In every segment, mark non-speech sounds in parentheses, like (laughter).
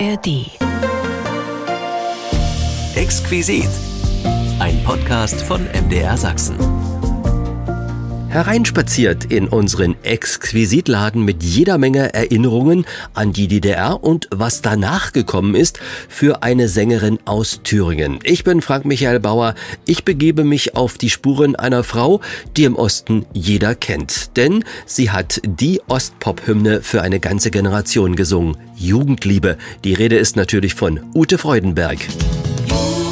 ARD. Exquisit. Ein Podcast von MDR Sachsen. Hereinspaziert in unseren Exquisitladen mit jeder Menge Erinnerungen an die DDR und was danach gekommen ist für eine Sängerin aus Thüringen. Ich bin Frank Michael Bauer. Ich begebe mich auf die Spuren einer Frau, die im Osten jeder kennt. Denn sie hat die Ostpop-Hymne für eine ganze Generation gesungen. Jugendliebe. Die Rede ist natürlich von Ute Freudenberg. Jugendliebe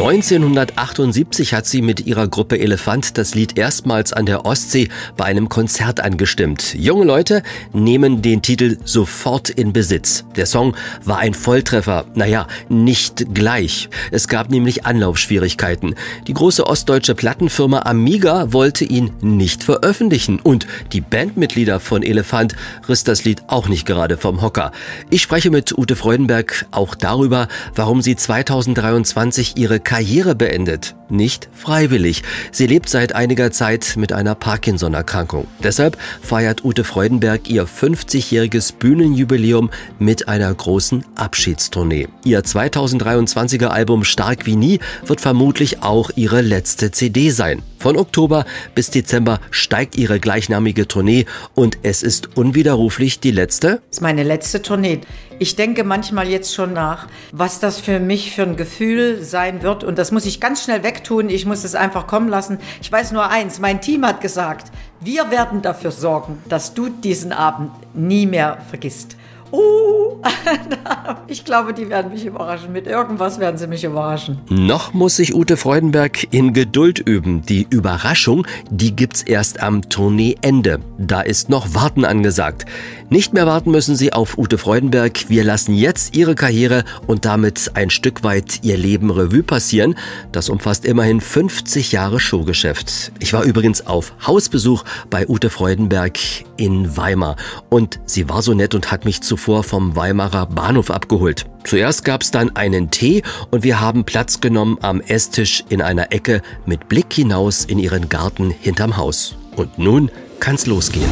1978 hat sie mit ihrer Gruppe Elefant das Lied erstmals an der Ostsee bei einem Konzert angestimmt. Junge Leute nehmen den Titel sofort in Besitz. Der Song war ein Volltreffer. Naja, nicht gleich. Es gab nämlich Anlaufschwierigkeiten. Die große ostdeutsche Plattenfirma Amiga wollte ihn nicht veröffentlichen und die Bandmitglieder von Elefant riss das Lied auch nicht gerade vom Hocker. Ich spreche mit Ute Freudenberg auch darüber, warum sie 2023 ihre Karriere beendet. Nicht freiwillig. Sie lebt seit einiger Zeit mit einer Parkinson-Erkrankung. Deshalb feiert Ute Freudenberg ihr 50-jähriges Bühnenjubiläum mit einer großen Abschiedstournee. Ihr 2023er Album Stark wie nie wird vermutlich auch ihre letzte CD sein. Von Oktober bis Dezember steigt ihre gleichnamige Tournee und es ist unwiderruflich die letzte Das ist meine letzte Tournee. Ich denke manchmal jetzt schon nach, was das für mich für ein Gefühl sein wird. Und das muss ich ganz schnell wegtun. Ich muss es einfach kommen lassen. Ich weiß nur eins, mein Team hat gesagt, wir werden dafür sorgen, dass du diesen Abend nie mehr vergisst. Uh, (laughs) ich glaube, die werden mich überraschen. Mit irgendwas werden sie mich überraschen. Noch muss sich Ute Freudenberg in Geduld üben. Die Überraschung, die gibt's erst am Tourneeende. Da ist noch Warten angesagt. Nicht mehr warten müssen Sie auf Ute Freudenberg. Wir lassen jetzt Ihre Karriere und damit ein Stück weit Ihr Leben Revue passieren. Das umfasst immerhin 50 Jahre Showgeschäft. Ich war übrigens auf Hausbesuch bei Ute Freudenberg in Weimar und sie war so nett und hat mich zuvor vom Weimarer Bahnhof abgeholt. Zuerst gab's dann einen Tee und wir haben Platz genommen am Esstisch in einer Ecke mit Blick hinaus in ihren Garten hinterm Haus. Und nun kann's losgehen.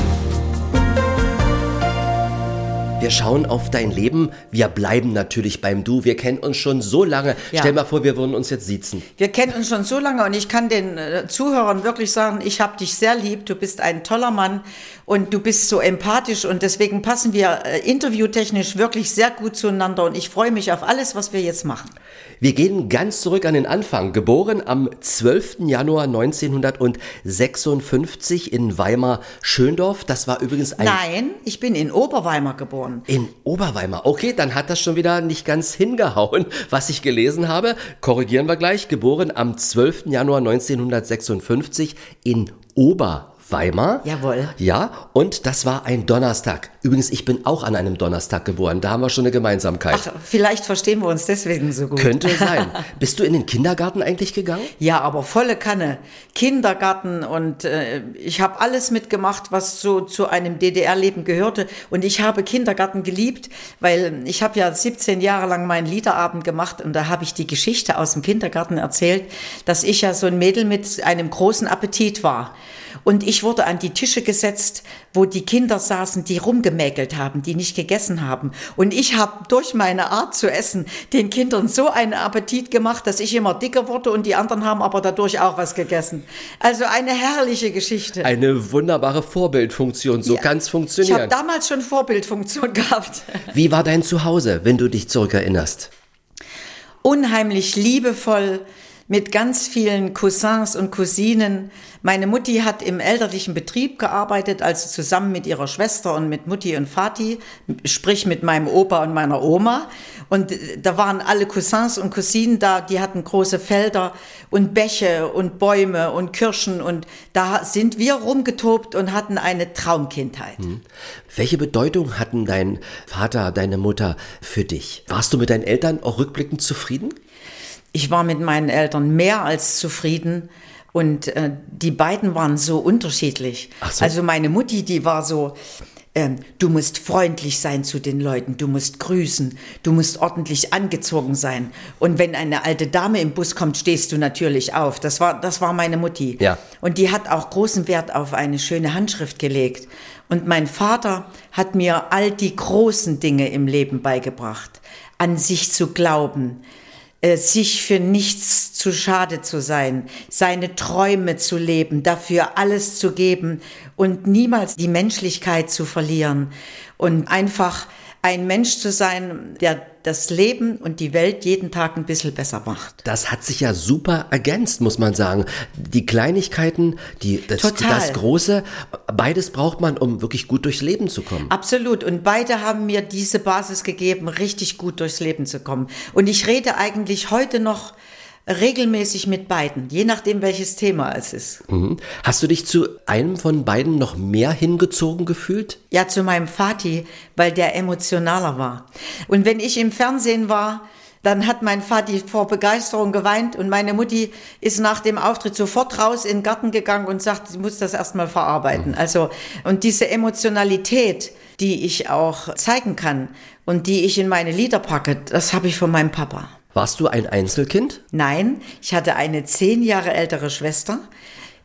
Wir schauen auf dein Leben. Wir bleiben natürlich beim Du. Wir kennen uns schon so lange. Ja. Stell mal vor, wir würden uns jetzt siezen. Wir kennen uns schon so lange und ich kann den äh, Zuhörern wirklich sagen, ich habe dich sehr lieb, du bist ein toller Mann und du bist so empathisch und deswegen passen wir äh, interviewtechnisch wirklich sehr gut zueinander und ich freue mich auf alles, was wir jetzt machen. Wir gehen ganz zurück an den Anfang. Geboren am 12. Januar 1956 in Weimar-Schöndorf. Das war übrigens ein... Nein, ich bin in Oberweimar geboren. In Oberweimar. Okay, dann hat das schon wieder nicht ganz hingehauen, (laughs) was ich gelesen habe. Korrigieren wir gleich. Geboren am 12. Januar 1956 in Oberweimar. Jawohl. Ja, und das war ein Donnerstag. Übrigens, ich bin auch an einem Donnerstag geboren. Da haben wir schon eine Gemeinsamkeit. Ach, vielleicht verstehen wir uns deswegen so gut. Könnte (laughs) sein. Bist du in den Kindergarten eigentlich gegangen? Ja, aber volle Kanne. Kindergarten und äh, ich habe alles mitgemacht, was so zu einem DDR-Leben gehörte. Und ich habe Kindergarten geliebt, weil ich habe ja 17 Jahre lang meinen Liederabend gemacht und da habe ich die Geschichte aus dem Kindergarten erzählt, dass ich ja so ein Mädel mit einem großen Appetit war. Und ich wurde an die Tische gesetzt, wo die Kinder saßen, die rumgemäkelt haben, die nicht gegessen haben. Und ich habe durch meine Art zu essen den Kindern so einen Appetit gemacht, dass ich immer dicker wurde und die anderen haben aber dadurch auch was gegessen. Also eine herrliche Geschichte. Eine wunderbare Vorbildfunktion. So Ja. kann's ich funktionieren. habe damals schon Vorbildfunktion (laughs) gehabt. Wie war dein Zuhause, wenn du dich zurückerinnerst? unheimlich liebevoll mit ganz vielen Cousins und Cousinen. Meine Mutti hat im elterlichen Betrieb gearbeitet, also zusammen mit ihrer Schwester und mit Mutti und Vati, sprich mit meinem Opa und meiner Oma. Und äh, da waren alle Cousins und Cousinen da, die hatten große Felder und Bäche und Bäume und Kirschen und da sind wir rumgetobt und hatten eine Traumkindheit. Welche Bedeutung hatten dein Vater, deine Mutter für dich? Warst du mit deinen Eltern auch rückblickend zufrieden? Ich war mit meinen Eltern mehr als zufrieden und äh, die beiden waren so unterschiedlich. So. Also meine Mutti, die war so ähm, du musst freundlich sein zu den Leuten, du musst grüßen, du musst ordentlich angezogen sein. Und wenn eine alte Dame im Bus kommt, stehst du natürlich auf. Das war, das war meine Mutti. Ja. Und die hat auch großen Wert auf eine schöne Handschrift gelegt. Und mein Vater hat mir all die großen Dinge im Leben beigebracht. An sich zu glauben, sich für nichts zu schade zu sein, seine Träume zu leben, dafür alles zu geben und niemals die Menschlichkeit zu verlieren und einfach ein Mensch zu sein, der das Leben und die Welt jeden Tag ein bisschen besser macht. Das hat sich ja super ergänzt, muss man sagen. Die Kleinigkeiten, die, das, das Große, beides braucht man, um wirklich gut durchs Leben zu kommen. Absolut. Und beide haben mir diese Basis gegeben, richtig gut durchs Leben zu kommen. Und ich rede eigentlich heute noch regelmäßig mit beiden, je nachdem, welches Thema es ist. Mhm. Hast du dich zu einem von beiden noch mehr hingezogen gefühlt? Ja, zu meinem Vati, weil der emotionaler war. Und wenn ich im Fernsehen war, dann hat mein Vati vor Begeisterung geweint und meine Mutti ist nach dem Auftritt sofort raus in den Garten gegangen und sagt, sie muss das erstmal verarbeiten. Also, und diese Emotionalität, die ich auch zeigen kann und die ich in meine Lieder packe, das habe ich von meinem Papa. Warst du ein Einzelkind? Nein, ich hatte eine zehn Jahre ältere Schwester,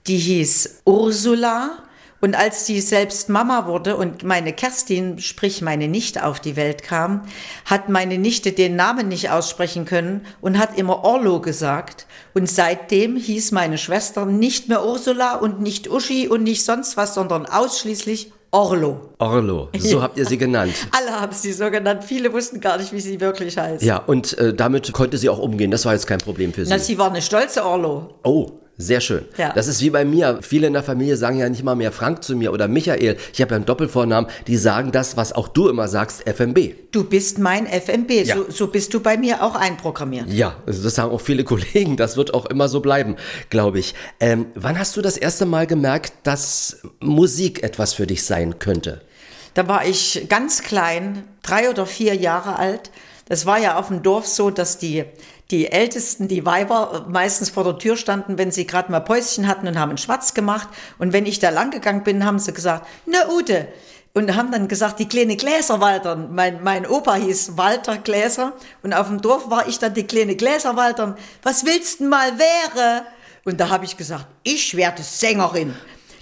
die hieß Ursula. Und als die selbst Mama wurde und meine Kerstin, sprich meine Nichte, auf die Welt kam, hat meine Nichte den Namen nicht aussprechen können und hat immer Orlo gesagt. Und seitdem hieß meine Schwester nicht mehr Ursula und nicht Uschi und nicht sonst was, sondern ausschließlich Orlo. Orlo, so Ja. habt ihr sie genannt. (laughs) Alle haben sie so genannt. Viele wussten gar nicht, wie sie wirklich heißt. Ja, und äh, damit konnte sie auch umgehen. Das war jetzt kein Problem für sie. Na, sie war eine stolze Orlo. Oh, sehr schön. Ja. Das ist wie bei mir. Viele in der Familie sagen ja nicht mal mehr Frank zu mir oder Michael. Ich habe ja einen Doppelvornamen. Die sagen das, was auch du immer sagst, FMB. Du bist mein FMB, Ja. so, so bist du bei mir auch einprogrammiert. Ja, also das sagen auch viele (laughs) Kollegen. Das wird auch immer so bleiben, glaube ich. Ähm, wann hast du das erste Mal gemerkt, dass Musik etwas für dich sein könnte? Da war ich ganz klein, drei oder vier Jahre alt. Das war ja auf dem Dorf so, dass die, die Ältesten, die Weiber, meistens vor der Tür standen, wenn sie gerade mal Päuschen hatten und haben einen Schwatz gemacht. Und wenn ich da lang gegangen bin, haben sie gesagt, na Ute. Und haben dann gesagt, die kleine Gläser Walter. Mein, mein Opa hieß Walter Gläser. Und auf dem Dorf war ich dann die kleine Gläser Walter. Was willst denn mal wäre? Und da habe ich gesagt, ich werde Sängerin.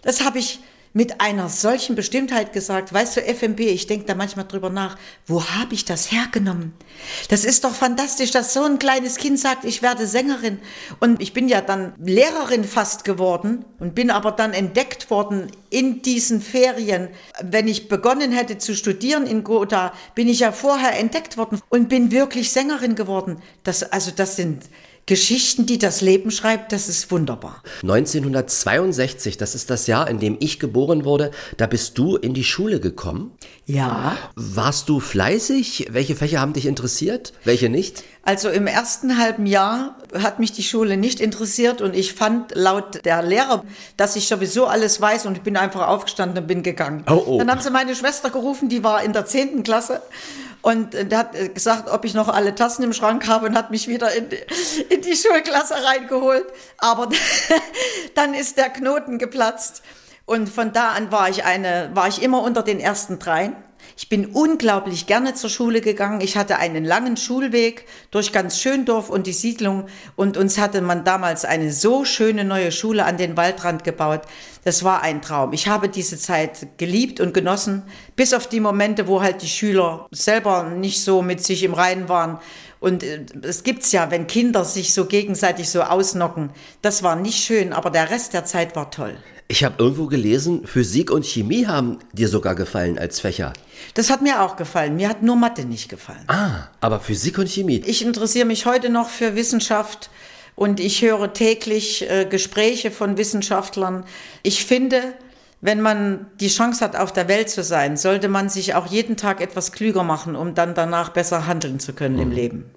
Das habe ich mit einer solchen Bestimmtheit gesagt. Weißt du, FMB, ich denke da manchmal drüber nach, wo habe ich das hergenommen? Das ist doch fantastisch, dass so ein kleines Kind sagt, ich werde Sängerin. Und ich bin ja dann Lehrerin fast geworden und bin aber dann entdeckt worden in diesen Ferien. Wenn ich begonnen hätte zu studieren in Gotha, bin ich ja vorher entdeckt worden und bin wirklich Sängerin geworden. Das, also das sind Geschichten, die das Leben schreibt, das ist wunderbar. 1962, das ist das Jahr, in dem ich geboren wurde, da bist du in die Schule gekommen. Ja. Warst du fleißig? Welche Fächer haben dich interessiert? Welche nicht? Also im ersten halben Jahr hat mich die Schule nicht interessiert und ich fand laut der Lehrer, dass ich sowieso alles weiß und ich bin einfach aufgestanden und bin gegangen. Oh, oh. Dann haben sie meine Schwester gerufen, die war in der zehnten Klasse und der hat gesagt, ob ich noch alle Tassen im Schrank habe und hat mich wieder in die, in die Schulklasse reingeholt. Aber (laughs) dann ist der Knoten geplatzt und von da an war ich eine, war ich immer unter den ersten dreien. Ich bin unglaublich gerne zur Schule gegangen. Ich hatte einen langen Schulweg durch ganz Schöndorf und die Siedlung und uns hatte man damals eine so schöne neue Schule an den Waldrand gebaut. Das war ein Traum. Ich habe diese Zeit geliebt und genossen, bis auf die Momente, wo halt die Schüler selber nicht so mit sich im Reinen waren. Und äh, es gibt's ja, wenn Kinder sich so gegenseitig so ausnocken. Das war nicht schön, aber der Rest der Zeit war toll. Ich habe irgendwo gelesen, Physik und Chemie haben dir sogar gefallen als Fächer. Das hat mir auch gefallen. Mir hat nur Mathe nicht gefallen. Ah, aber Physik und Chemie. Ich interessiere mich heute noch für Wissenschaft und ich höre täglich äh, Gespräche von Wissenschaftlern. Ich finde, wenn man die Chance hat, auf der Welt zu sein, sollte man sich auch jeden Tag etwas klüger machen, um dann danach besser handeln zu können im Leben.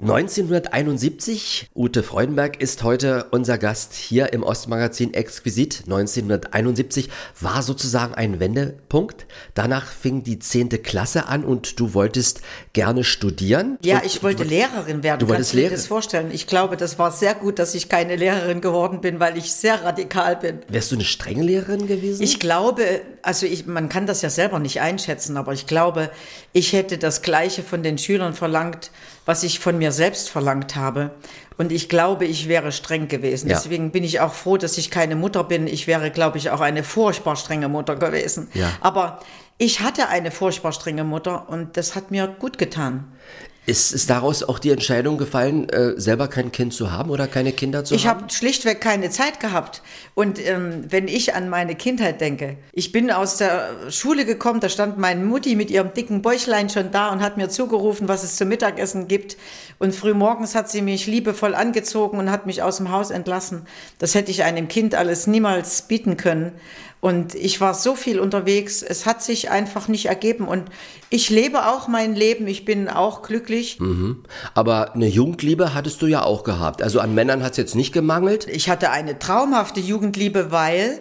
1971, Ute Freudenberg ist heute unser Gast hier im Ostmagazin Exquisit. 1971 war sozusagen ein Wendepunkt. Danach fing die 10. Klasse an und du wolltest gerne studieren. Ja, ich wollte Lehrerin werden. Du wolltest Lehrerin? das vorstellen? Ich glaube, das war sehr gut, dass ich keine Lehrerin geworden bin, weil ich sehr radikal bin. Wärst du eine strenge Lehrerin gewesen? Ich glaube, also ich, man kann das ja selber nicht einschätzen, aber ich glaube, ich hätte das Gleiche von den Schülern verlangt, was ich von mir selbst verlangt habe. Und ich glaube, ich wäre streng gewesen. Ja. Deswegen bin ich auch froh, dass ich keine Mutter bin. Ich wäre, glaube ich, auch eine furchtbar strenge Mutter gewesen. Ja. Aber ich hatte eine furchtbar strenge Mutter und das hat mir gut getan. Ist, ist daraus auch die Entscheidung gefallen, äh, selber kein Kind zu haben oder keine Kinder zu Ich haben? habe schlichtweg keine Zeit gehabt. Und ähm, wenn ich an meine Kindheit denke, ich bin aus der Schule gekommen, da stand meine Mutti mit ihrem dicken Bäuchlein schon da und hat mir zugerufen, was es zum Mittagessen gibt. Und frühmorgens hat sie mich liebevoll angezogen und hat mich aus dem Haus entlassen. Das hätte ich einem Kind alles niemals bieten können. Und ich war so viel unterwegs, es hat sich einfach nicht ergeben. Und ich lebe auch mein Leben, ich bin auch glücklich. Aber eine Jugendliebe hattest du ja auch gehabt. Also an Männern hat es jetzt nicht gemangelt. Ich hatte eine traumhafte Jugendliebe, weil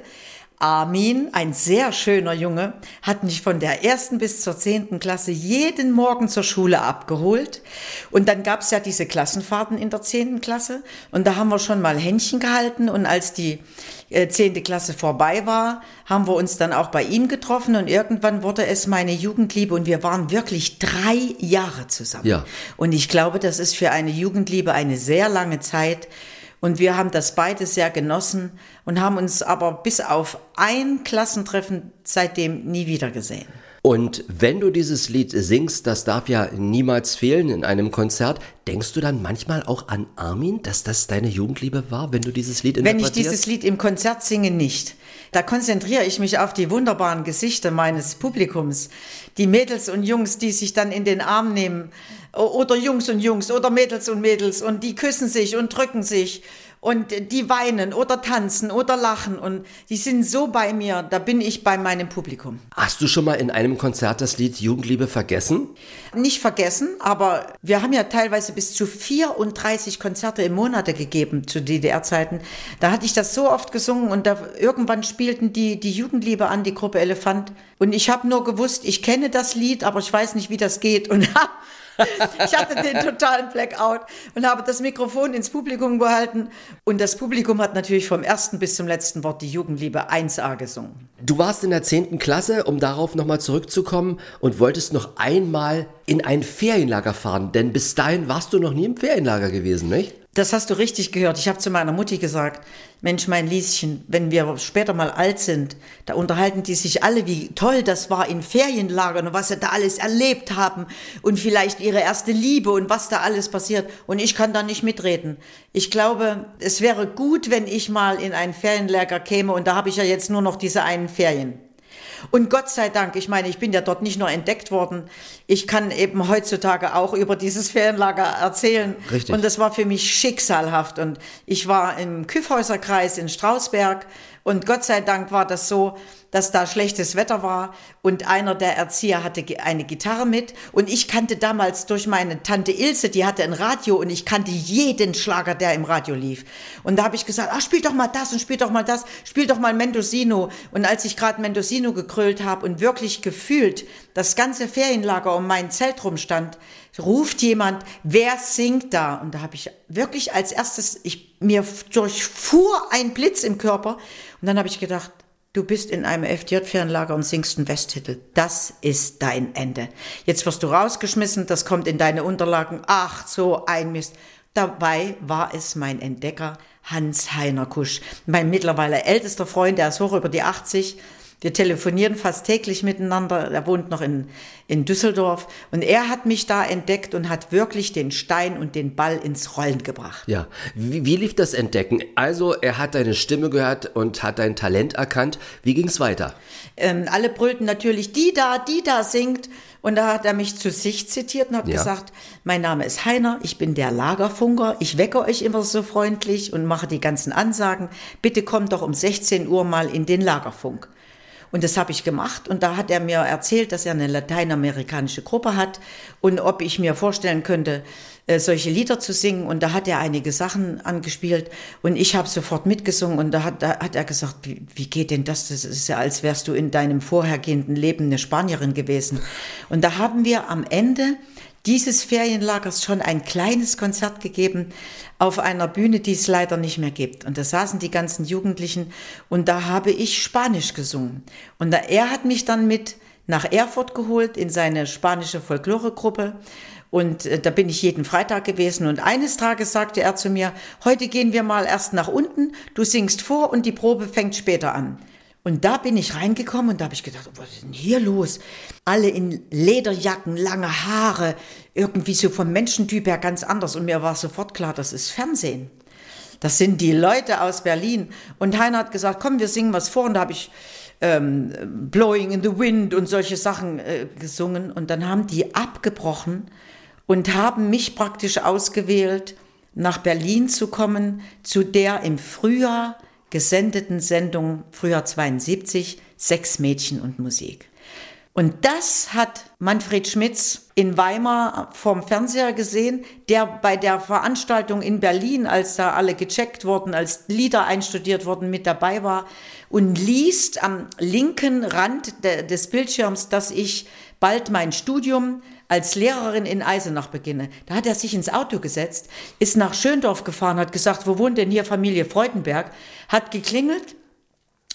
Armin, ein sehr schöner Junge, hat mich von der ersten bis zur zehnten Klasse jeden Morgen zur Schule abgeholt. Und dann gab es ja diese Klassenfahrten in der zehnten Klasse. Und da haben wir schon mal Händchen gehalten. Und als die äh, zehnte Klasse vorbei war, haben wir uns dann auch bei ihm getroffen. Und irgendwann wurde es meine Jugendliebe. Und wir waren wirklich drei Jahre zusammen. Ja. Und ich glaube, das ist für eine Jugendliebe eine sehr lange Zeit. Und wir haben das beide sehr genossen und haben uns aber bis auf ein Klassentreffen seitdem nie wieder gesehen. Und wenn du dieses Lied singst, das darf ja niemals fehlen in einem Konzert, denkst du dann manchmal auch an Armin, dass das deine Jugendliebe war, wenn du dieses Lied Wenn ich interpretierst? dieses Lied im Konzert singe, nicht. Da konzentriere ich mich auf die wunderbaren Gesichter meines Publikums. Die Mädels und Jungs, die sich dann in den Arm nehmen. Oder Jungs und Jungs oder Mädels und Mädels. Und die küssen sich und drücken sich. Und die weinen oder tanzen oder lachen. Und die sind so bei mir. Da bin ich bei meinem Publikum. Hast du schon mal in einem Konzert das Lied Jugendliebe vergessen? Nicht vergessen, aber wir haben ja teilweise bis zu 34 Konzerte im Monat gegeben zu DDR-Zeiten. Da hatte ich das so oft gesungen und da irgendwann spielten die, die Jugendliebe an, die Gruppe Elefant. Und ich habe nur gewusst, ich kenne das Lied, aber ich weiß nicht, wie das geht. Und (laughs) ich hatte den totalen Blackout und habe das Mikrofon ins Publikum gehalten. Und das Publikum hat natürlich vom ersten bis zum letzten Wort die Jugendliebe 1a gesungen. Du warst in der 10. Klasse, um darauf nochmal zurückzukommen, und wolltest noch einmal in ein Ferienlager fahren, denn bis dahin warst du noch nie im Ferienlager gewesen, nicht? Das hast du richtig gehört. Ich habe zu meiner Mutti gesagt, Mensch, mein Lieschen, wenn wir später mal alt sind, da unterhalten die sich alle, wie toll das war in Ferienlagern und was sie da alles erlebt haben und vielleicht ihre erste Liebe und was da alles passiert. Und ich kann da nicht mitreden. Ich glaube, es wäre gut, wenn ich mal in ein Ferienlager käme und da habe ich ja jetzt nur noch diese einen Ferien. Und Gott sei Dank, ich meine, ich bin ja dort nicht nur entdeckt worden, ich kann eben heutzutage auch über dieses Ferienlager erzählen. Richtig. Und das war für mich schicksalhaft. Und ich war im Küffhäuserkreis in Strausberg und Gott sei Dank war das so, dass da schlechtes Wetter war und einer der Erzieher hatte eine Gitarre mit und ich kannte damals durch meine Tante Ilse, die hatte ein Radio und ich kannte jeden Schlager, der im Radio lief. Und da habe ich gesagt, ah, spiel doch mal das und spiel doch mal das, spiel doch mal Mendocino. Und als ich gerade Mendocino gekrölt habe und wirklich gefühlt das ganze Ferienlager um mein Zelt rumstand, ruft jemand, wer singt da? Und da habe ich wirklich als erstes, ich, mir durchfuhr ein Blitz im Körper und dann habe ich gedacht, Du bist in einem FDJ-Fernlager und singst einen Westtitel. Das ist dein Ende. Jetzt wirst du rausgeschmissen, das kommt in deine Unterlagen. Ach, so ein Mist. Dabei war es mein Entdecker Hans-Heiner Kusch. Mein mittlerweile ältester Freund, der ist hoch über die 80. Wir telefonieren fast täglich miteinander. Er wohnt noch in, in Düsseldorf. Und er hat mich da entdeckt und hat wirklich den Stein und den Ball ins Rollen gebracht. Ja. Wie, wie lief das Entdecken? Also, er hat deine Stimme gehört und hat dein Talent erkannt. Wie ging's weiter? Ähm, alle brüllten natürlich, die da, die da singt. Und da hat er mich zu sich zitiert und hat Ja. gesagt, mein Name ist Heiner, ich bin der Lagerfunker, ich wecke euch immer so freundlich und mache die ganzen Ansagen. Bitte kommt doch um 16 Uhr mal in den Lagerfunk. Und das habe ich gemacht und da hat er mir erzählt, dass er eine lateinamerikanische Gruppe hat und ob ich mir vorstellen könnte, äh, solche Lieder zu singen. Und da hat er einige Sachen angespielt und ich habe sofort mitgesungen und da hat, da hat er gesagt, wie, wie geht denn das? Das ist ja, als wärst du in deinem vorhergehenden Leben eine Spanierin gewesen. Und da haben wir am Ende dieses Ferienlagers schon ein kleines Konzert gegeben auf einer Bühne, die es leider nicht mehr gibt. Und da saßen die ganzen Jugendlichen und da habe ich Spanisch gesungen. Und er hat mich dann mit nach Erfurt geholt in seine spanische Folkloregruppe. Und äh, da bin ich jeden Freitag gewesen. Und eines Tages sagte er zu mir, heute gehen wir mal erst nach unten, du singst vor und die Probe fängt später an. Und da bin ich reingekommen und da habe ich gedacht, was ist denn hier los? Alle in Lederjacken, lange Haare, irgendwie so vom Menschentyp her ganz anders. Und mir war sofort klar, das ist Fernsehen. Das sind die Leute aus Berlin. Und Heiner hat gesagt, komm, wir singen was vor. Und da habe ich ähm, Blowing in the Wind und solche Sachen äh, gesungen. Und dann haben die abgebrochen und haben mich praktisch ausgewählt, nach Berlin zu kommen, zu der im Frühjahr gesendeten Sendung Frühjahr 72 Sechs Mädchen und Musik. Und das hat Manfred Schmitz in Weimar vom Fernseher gesehen, der bei der Veranstaltung in Berlin, als da alle gecheckt wurden, als Lieder einstudiert wurden, mit dabei war und liest am linken Rand des Bildschirms, dass ich bald mein Studium als Lehrerin in Eisenach beginne. Da hat er sich ins Auto gesetzt, ist nach Schöndorf gefahren, hat gesagt, wo wohnt denn hier Familie Freudenberg, hat geklingelt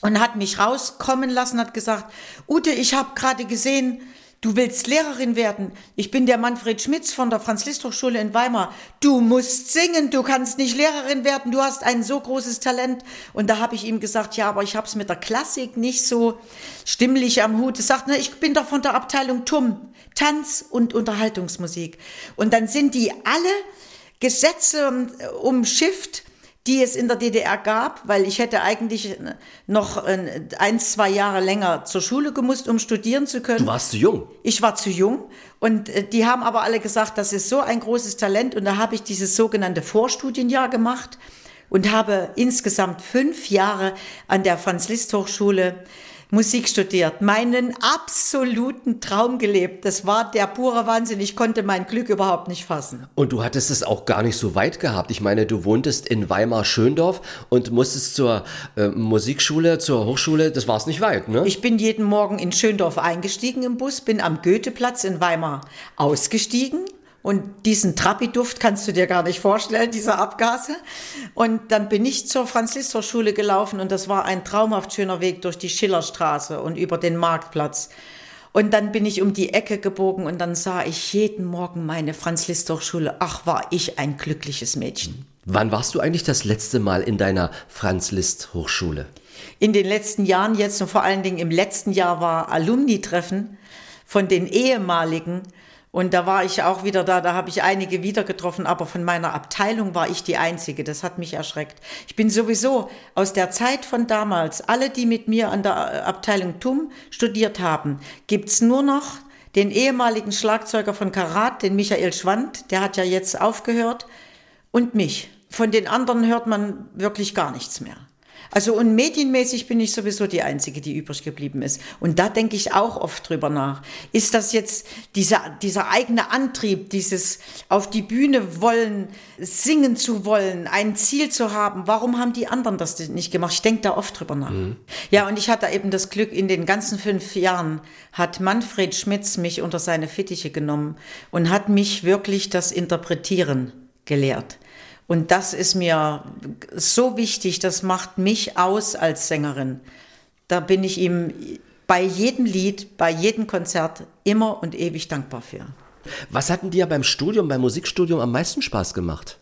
und hat mich rauskommen lassen, hat gesagt, Ute, ich habe gerade gesehen, Du willst Lehrerin werden. Ich bin der Manfred Schmitz von der Franz-Liszt-Hochschule in Weimar. Du musst singen, du kannst nicht Lehrerin werden, du hast ein so großes Talent. Und da habe ich ihm gesagt, ja, aber ich habe es mit der Klassik nicht so stimmlich am Hut. Er sagt, na, ich bin doch von der Abteilung TUM, Tanz und Unterhaltungsmusik. Und dann sind die alle Gesetze umschifft die es in der DDR gab, weil ich hätte eigentlich noch ein, zwei Jahre länger zur Schule gemusst, um studieren zu können. Du warst zu jung. Ich war zu jung und äh, die haben aber alle gesagt, das ist so ein großes Talent und da habe ich dieses sogenannte Vorstudienjahr gemacht und habe insgesamt fünf Jahre an der Franz-Liszt-Hochschule Musik studiert, meinen absoluten Traum gelebt. Das war der pure Wahnsinn. Ich konnte mein Glück überhaupt nicht fassen. Und du hattest es auch gar nicht so weit gehabt. Ich meine, du wohntest in Weimar-Schöndorf und musstest zur äh, Musikschule, zur Hochschule. Das war es nicht weit, ne? Ich bin jeden Morgen in Schöndorf eingestiegen im Bus, bin am Goetheplatz in Weimar ausgestiegen und diesen Trappi-Duft kannst du dir gar nicht vorstellen, diese Abgase. Und dann bin ich zur Franz-Liszt-Schule gelaufen und das war ein traumhaft schöner Weg durch die Schillerstraße und über den Marktplatz. Und dann bin ich um die Ecke gebogen und dann sah ich jeden Morgen meine Franz-Liszt-Schule. Ach, war ich ein glückliches Mädchen. Wann warst du eigentlich das letzte Mal in deiner Franz-Liszt-Hochschule? In den letzten Jahren jetzt und vor allen Dingen im letzten Jahr war Alumni-Treffen von den ehemaligen und da war ich auch wieder da, da habe ich einige wieder getroffen, aber von meiner Abteilung war ich die Einzige. Das hat mich erschreckt. Ich bin sowieso aus der Zeit von damals, alle, die mit mir an der Abteilung TUM studiert haben, gibt's nur noch den ehemaligen Schlagzeuger von Karat, den Michael Schwand, der hat ja jetzt aufgehört, und mich. Von den anderen hört man wirklich gar nichts mehr. Also und medienmäßig bin ich sowieso die Einzige, die übrig geblieben ist. Und da denke ich auch oft drüber nach. Ist das jetzt dieser, dieser eigene Antrieb, dieses auf die Bühne wollen, singen zu wollen, ein Ziel zu haben? Warum haben die anderen das nicht gemacht? Ich denke da oft drüber nach. Mhm. Ja, und ich hatte eben das Glück, in den ganzen fünf Jahren hat Manfred Schmitz mich unter seine Fittiche genommen und hat mich wirklich das Interpretieren gelehrt. Und das ist mir so wichtig, das macht mich aus als Sängerin. Da bin ich ihm bei jedem Lied, bei jedem Konzert immer und ewig dankbar für. Was hatten dir beim Studium, beim Musikstudium am meisten Spaß gemacht?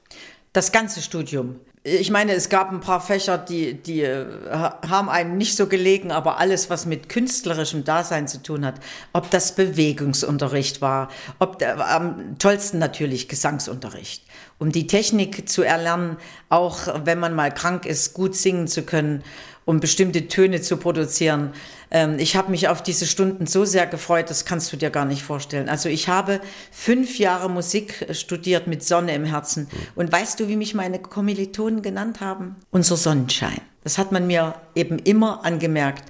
Das ganze Studium. Ich meine, es gab ein paar Fächer, die, die äh, haben einem nicht so gelegen, aber alles, was mit künstlerischem Dasein zu tun hat, ob das Bewegungsunterricht war, ob der, am tollsten natürlich Gesangsunterricht um die Technik zu erlernen, auch wenn man mal krank ist, gut singen zu können, um bestimmte Töne zu produzieren. Ähm, ich habe mich auf diese Stunden so sehr gefreut, das kannst du dir gar nicht vorstellen. Also ich habe fünf Jahre Musik studiert mit Sonne im Herzen. Und weißt du, wie mich meine Kommilitonen genannt haben? Unser Sonnenschein. Das hat man mir eben immer angemerkt.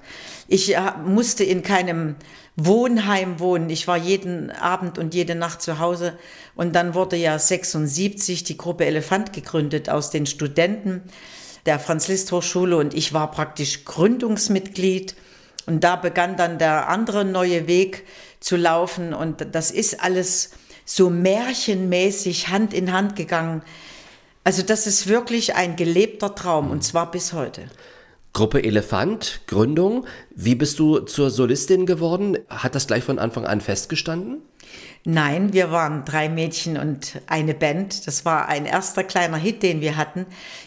Ich äh, musste in keinem Wohnheim wohnen. Ich war jeden Abend und jede Nacht zu Hause. Und dann wurde ja 76 die Gruppe Elefant gegründet aus den Studenten der Franz-Liszt-Hochschule und ich war praktisch Gründungsmitglied. Und da begann dann der andere neue Weg zu laufen. Und das ist alles so märchenmäßig Hand in Hand gegangen. Also das ist wirklich ein gelebter Traum und zwar bis heute. Gruppe Elefant, Gründung. Wie bist du zur Solistin geworden? Hat das gleich von Anfang an festgestanden? Nein, wir waren drei Mädchen und eine Band. Das war ein erster kleiner Hit, den wir hatten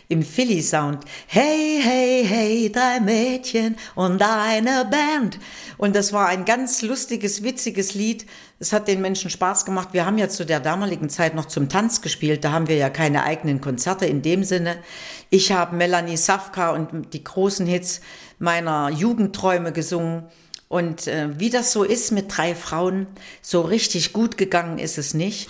im Philly Sound. Hey, hey, hey, drei Mädchen und eine Band. Und das war ein ganz lustiges, witziges Lied. Es hat den Menschen Spaß gemacht. Wir haben ja zu der damaligen Zeit noch zum Tanz gespielt. Da haben wir ja keine eigenen Konzerte in dem Sinne. Ich habe Melanie Safka und die großen Hits meiner Jugendträume gesungen. Und äh, wie das so ist mit drei Frauen, so richtig gut gegangen ist es nicht.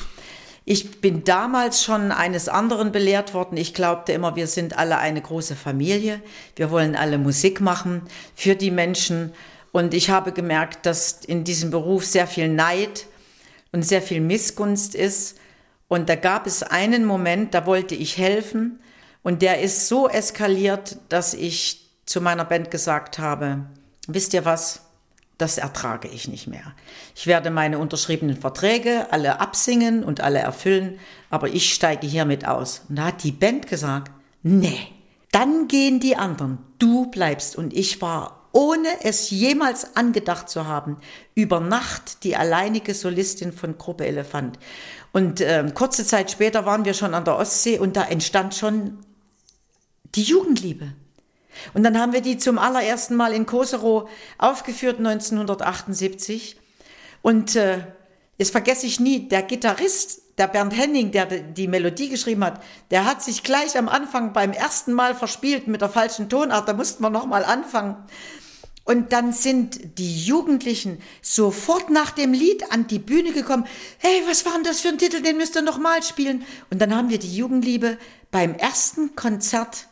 Ich bin damals schon eines anderen belehrt worden. Ich glaubte immer, wir sind alle eine große Familie. Wir wollen alle Musik machen für die Menschen. Und ich habe gemerkt, dass in diesem Beruf sehr viel Neid und sehr viel Missgunst ist. Und da gab es einen Moment, da wollte ich helfen. Und der ist so eskaliert, dass ich zu meiner Band gesagt habe, wisst ihr was? Das ertrage ich nicht mehr. Ich werde meine unterschriebenen Verträge alle absingen und alle erfüllen, aber ich steige hiermit aus. Und da hat die Band gesagt, nee, dann gehen die anderen, du bleibst. Und ich war, ohne es jemals angedacht zu haben, über Nacht die alleinige Solistin von Gruppe Elefant. Und äh, kurze Zeit später waren wir schon an der Ostsee und da entstand schon die Jugendliebe. Und dann haben wir die zum allerersten Mal in Koserow aufgeführt 1978. Und äh, das vergesse ich nie, der Gitarrist, der Bernd Henning, der die Melodie geschrieben hat, der hat sich gleich am Anfang beim ersten Mal verspielt mit der falschen Tonart. Da mussten wir nochmal anfangen. Und dann sind die Jugendlichen sofort nach dem Lied an die Bühne gekommen. Hey, was war denn das für ein Titel? Den müsst ihr nochmal spielen. Und dann haben wir die Jugendliebe beim ersten Konzert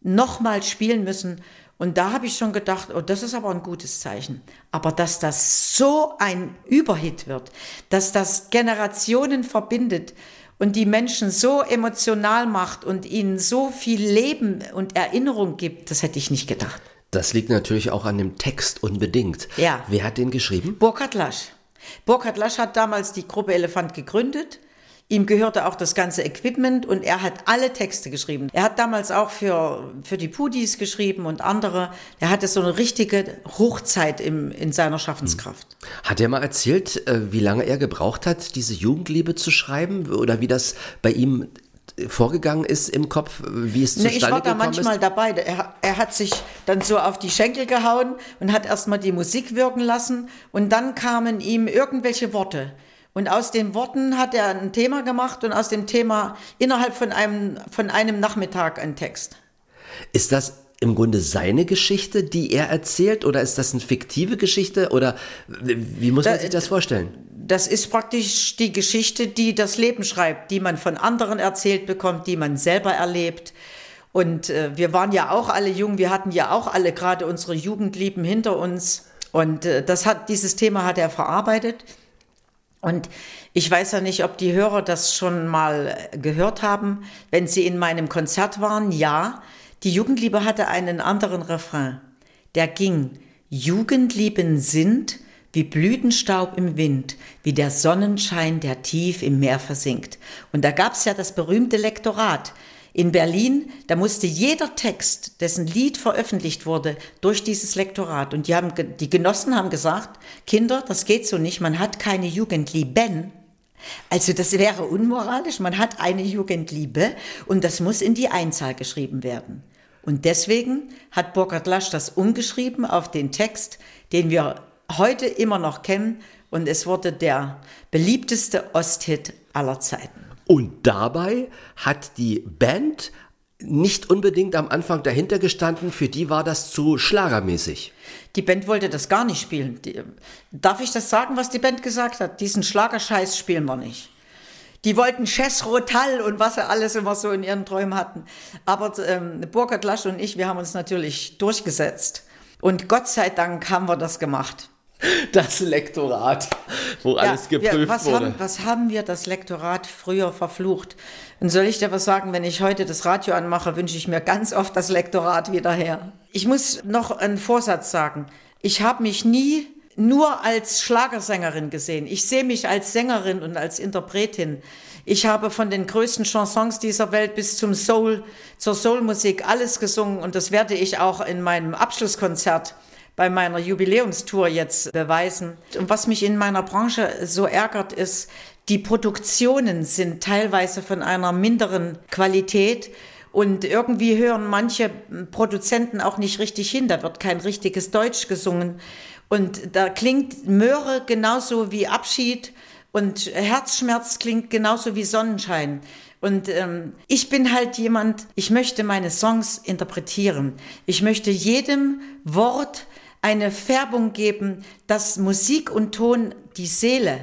nochmal spielen müssen. Und da habe ich schon gedacht, oh, das ist aber ein gutes Zeichen. Aber dass das so ein Überhit wird, dass das Generationen verbindet und die Menschen so emotional macht und ihnen so viel Leben und Erinnerung gibt, das hätte ich nicht gedacht. Das liegt natürlich auch an dem Text unbedingt. Ja. Wer hat den geschrieben? Burkhard Lasch. Burkhard Lasch hat damals die Gruppe Elefant gegründet Ihm gehörte auch das ganze Equipment und er hat alle Texte geschrieben. Er hat damals auch für, für die Pudis geschrieben und andere. Er hatte so eine richtige Hochzeit im, in seiner Schaffenskraft. Hat er mal erzählt, äh, wie lange er gebraucht hat, diese Jugendliebe zu schreiben oder wie das bei ihm vorgegangen ist im Kopf, wie es zustande nee, ich war da manchmal ist? dabei. Er, er, hat sich dann so auf die Schenkel gehauen und hat erstmal die Musik wirken lassen und dann kamen ihm irgendwelche Worte. Und aus den Worten hat er ein Thema gemacht und aus dem Thema innerhalb von einem, von einem Nachmittag ein Text. Ist das im Grunde seine Geschichte, die er erzählt, oder ist das eine fiktive Geschichte, oder wie muss man da, sich das vorstellen? Das ist praktisch die Geschichte, die das Leben schreibt, die man von anderen erzählt bekommt, die man selber erlebt. Und äh, wir waren ja auch alle jung, wir hatten ja auch alle gerade unsere Jugendlieben hinter uns. Und äh, das hat, dieses Thema hat er verarbeitet. Und ich weiß ja nicht, ob die Hörer das schon mal gehört haben. Wenn sie in meinem Konzert waren, ja. Die Jugendliebe hatte einen anderen Refrain. Der ging, Jugendlieben sind wie Blütenstaub im Wind, wie der Sonnenschein, der tief im Meer versinkt. Und da gab's ja das berühmte Lektorat. In Berlin, da musste jeder Text, dessen Lied veröffentlicht wurde, durch dieses Lektorat. Und die, haben, die Genossen haben gesagt, Kinder, das geht so nicht, man hat keine Jugendlieben. Also das wäre unmoralisch, man hat eine Jugendliebe und das muss in die Einzahl geschrieben werden. Und deswegen hat Burkhard Lasch das umgeschrieben auf den Text, den wir heute immer noch kennen und es wurde der beliebteste Osthit aller Zeiten. Und dabei hat die Band nicht unbedingt am Anfang dahinter gestanden, für die war das zu schlagermäßig. Die Band wollte das gar nicht spielen. Die, darf ich das sagen, was die Band gesagt hat? Diesen Schlagerscheiß spielen wir nicht. Die wollten Chess Rotal und was sie alles immer so in ihren Träumen hatten. Aber ähm, Burkhard Lasch und ich, wir haben uns natürlich durchgesetzt. Und Gott sei Dank haben wir das gemacht. Das Lektorat, wo ja, alles geprüft ja, was wurde. Haben, was haben wir das Lektorat früher verflucht? Und soll ich dir was sagen, wenn ich heute das Radio anmache, wünsche ich mir ganz oft das Lektorat wieder her. Ich muss noch einen Vorsatz sagen. Ich habe mich nie nur als Schlagersängerin gesehen. Ich sehe mich als Sängerin und als Interpretin. Ich habe von den größten Chansons dieser Welt bis zum Soul, zur Soulmusik alles gesungen und das werde ich auch in meinem Abschlusskonzert bei meiner Jubiläumstour jetzt beweisen. Und was mich in meiner Branche so ärgert, ist, die Produktionen sind teilweise von einer minderen Qualität. Und irgendwie hören manche Produzenten auch nicht richtig hin. Da wird kein richtiges Deutsch gesungen. Und da klingt Möhre genauso wie Abschied und Herzschmerz klingt genauso wie Sonnenschein. Und ähm, ich bin halt jemand, ich möchte meine Songs interpretieren. Ich möchte jedem Wort eine Färbung geben, dass Musik und Ton die Seele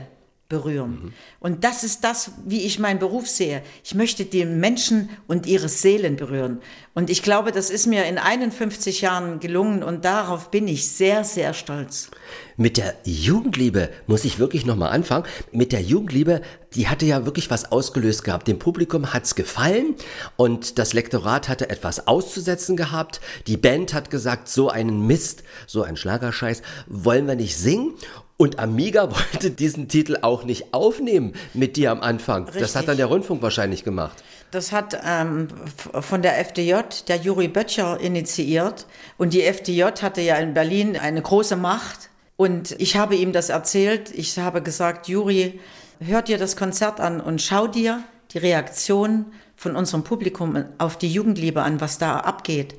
berühren. Mhm. Und das ist das, wie ich meinen Beruf sehe. Ich möchte die Menschen und ihre Seelen berühren. Und ich glaube, das ist mir in 51 Jahren gelungen und darauf bin ich sehr, sehr stolz. Mit der Jugendliebe muss ich wirklich nochmal anfangen. Mit der Jugendliebe, die hatte ja wirklich was ausgelöst gehabt. Dem Publikum hat's gefallen und das Lektorat hatte etwas auszusetzen gehabt. Die Band hat gesagt, so einen Mist, so ein Schlagerscheiß wollen wir nicht singen. Und Amiga (laughs) wollte diesen Titel auch nicht aufnehmen mit dir am Anfang. Richtig. Das hat dann der Rundfunk wahrscheinlich gemacht. Das hat ähm, von der FDJ der Juri Böttcher initiiert. Und die FDJ hatte ja in Berlin eine große Macht. Und ich habe ihm das erzählt. Ich habe gesagt, Juri, hör dir das Konzert an und schau dir die Reaktion von unserem Publikum auf die Jugendliebe an, was da abgeht.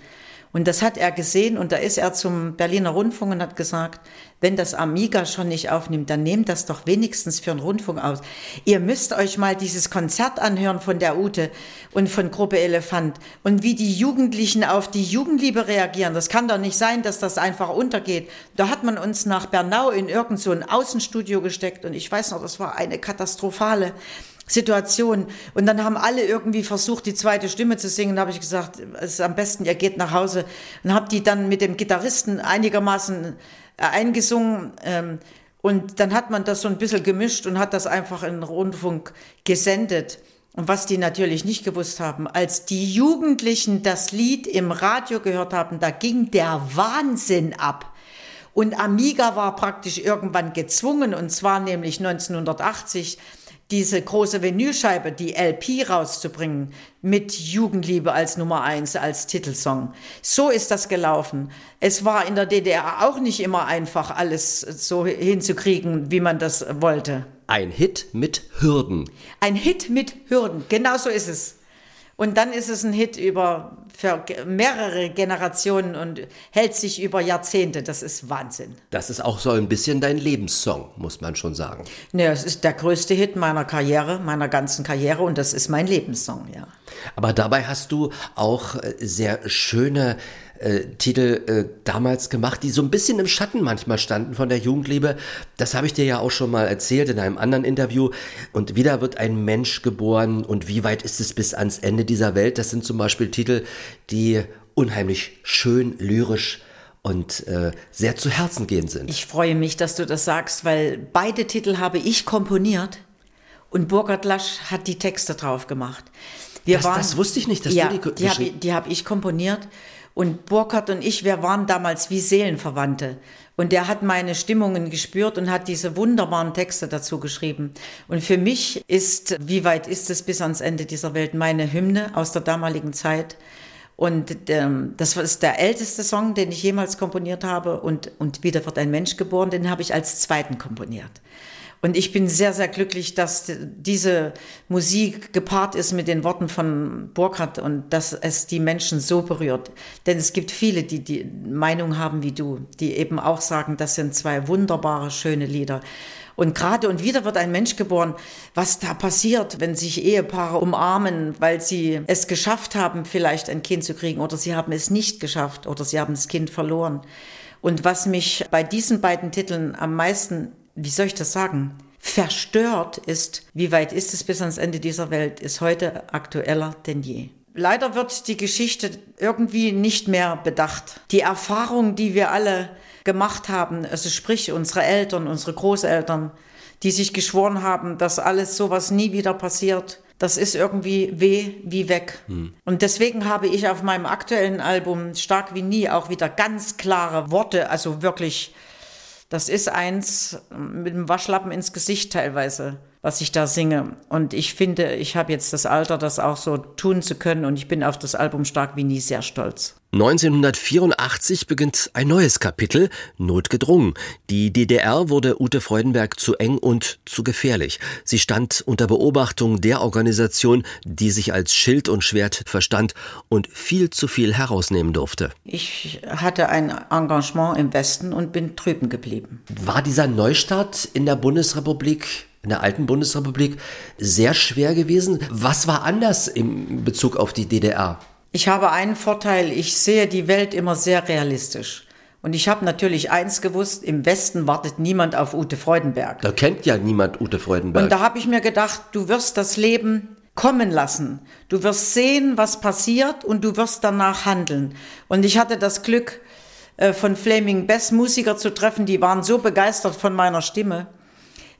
Und das hat er gesehen und da ist er zum Berliner Rundfunk und hat gesagt, wenn das Amiga schon nicht aufnimmt, dann nehmt das doch wenigstens für einen Rundfunk aus. Ihr müsst euch mal dieses Konzert anhören von der Ute und von Gruppe Elefant und wie die Jugendlichen auf die Jugendliebe reagieren. Das kann doch nicht sein, dass das einfach untergeht. Da hat man uns nach Bernau in irgend so Außenstudio gesteckt und ich weiß noch, das war eine katastrophale Situation. Und dann haben alle irgendwie versucht, die zweite Stimme zu singen. Da habe ich gesagt, es ist am besten, ihr geht nach Hause. Und habe die dann mit dem Gitarristen einigermaßen äh, eingesungen. Ähm, und dann hat man das so ein bisschen gemischt und hat das einfach in Rundfunk gesendet. Und was die natürlich nicht gewusst haben, als die Jugendlichen das Lied im Radio gehört haben, da ging der Wahnsinn ab. Und Amiga war praktisch irgendwann gezwungen, und zwar nämlich 1980, diese große Vinylscheibe, die LP rauszubringen mit Jugendliebe als Nummer eins, als Titelsong. So ist das gelaufen. Es war in der DDR auch nicht immer einfach, alles so hinzukriegen, wie man das wollte. Ein Hit mit Hürden. Ein Hit mit Hürden, genau so ist es. Und dann ist es ein Hit über für mehrere Generationen und hält sich über Jahrzehnte. Das ist Wahnsinn. Das ist auch so ein bisschen dein Lebenssong, muss man schon sagen. Ne, es ist der größte Hit meiner Karriere, meiner ganzen Karriere und das ist mein Lebenssong, ja. Aber dabei hast du auch äh, sehr schöne äh, Titel äh, damals gemacht, die so ein bisschen im Schatten manchmal standen von der Jugendliebe. Das habe ich dir ja auch schon mal erzählt in einem anderen Interview. Und wieder wird ein Mensch geboren und wie weit ist es bis ans Ende dieser Welt? Das sind zum Beispiel Titel, die unheimlich schön, lyrisch und äh, sehr zu Herzen gehen sind. Ich freue mich, dass du das sagst, weil beide Titel habe ich komponiert und Burkhard Lasch hat die Texte drauf gemacht. Wir das, waren, das wusste ich nicht, dass ja, du die, die habe ich komponiert und Burkhard und ich, wir waren damals wie Seelenverwandte. Und der hat meine Stimmungen gespürt und hat diese wunderbaren Texte dazu geschrieben. Und für mich ist, wie weit ist es bis ans Ende dieser Welt, meine Hymne aus der damaligen Zeit. Und ähm, das ist der älteste Song, den ich jemals komponiert habe. Und, und wieder wird ein Mensch geboren, den habe ich als zweiten komponiert. Und ich bin sehr, sehr glücklich, dass diese Musik gepaart ist mit den Worten von Burkhardt und dass es die Menschen so berührt. Denn es gibt viele, die die Meinung haben wie du, die eben auch sagen, das sind zwei wunderbare, schöne Lieder. Und gerade und wieder wird ein Mensch geboren. Was da passiert, wenn sich Ehepaare umarmen, weil sie es geschafft haben, vielleicht ein Kind zu kriegen oder sie haben es nicht geschafft oder sie haben das Kind verloren. Und was mich bei diesen beiden Titeln am meisten wie soll ich das sagen, verstört ist, wie weit ist es bis ans Ende dieser Welt, ist heute aktueller denn je. Leider wird die Geschichte irgendwie nicht mehr bedacht. Die Erfahrung, die wir alle gemacht haben, also sprich unsere Eltern, unsere Großeltern, die sich geschworen haben, dass alles sowas nie wieder passiert, das ist irgendwie weh wie weg. Hm. Und deswegen habe ich auf meinem aktuellen Album Stark wie nie auch wieder ganz klare Worte, also wirklich Das ist eins mit dem Waschlappen ins Gesicht teilweise, was ich da singe. Und ich finde, ich habe jetzt das Alter, das auch so tun zu können. Und ich bin auf das Album Stark wie nie sehr stolz. 1984 beginnt ein neues Kapitel, Notgedrungen. Die DDR wurde Ute Freudenberg zu eng und zu gefährlich. Sie stand unter Beobachtung der Organisation, die sich als Schild und Schwert verstand und viel zu viel herausnehmen durfte. Ich hatte ein Engagement im Westen und bin drüben geblieben. War dieser Neustart in der Bundesrepublik in der alten Bundesrepublik sehr schwer gewesen. Was war anders im Bezug auf die DDR? Ich habe einen Vorteil, ich sehe die Welt immer sehr realistisch. Und ich habe natürlich eins gewusst, im Westen wartet niemand auf Ute Freudenberg. Da kennt ja niemand Ute Freudenberg. Und da habe ich mir gedacht, du wirst das Leben kommen lassen. Du wirst sehen, was passiert und du wirst danach handeln. Und ich hatte das Glück, äh, von Flaming Best Musiker zu treffen, die waren so begeistert von meiner Stimme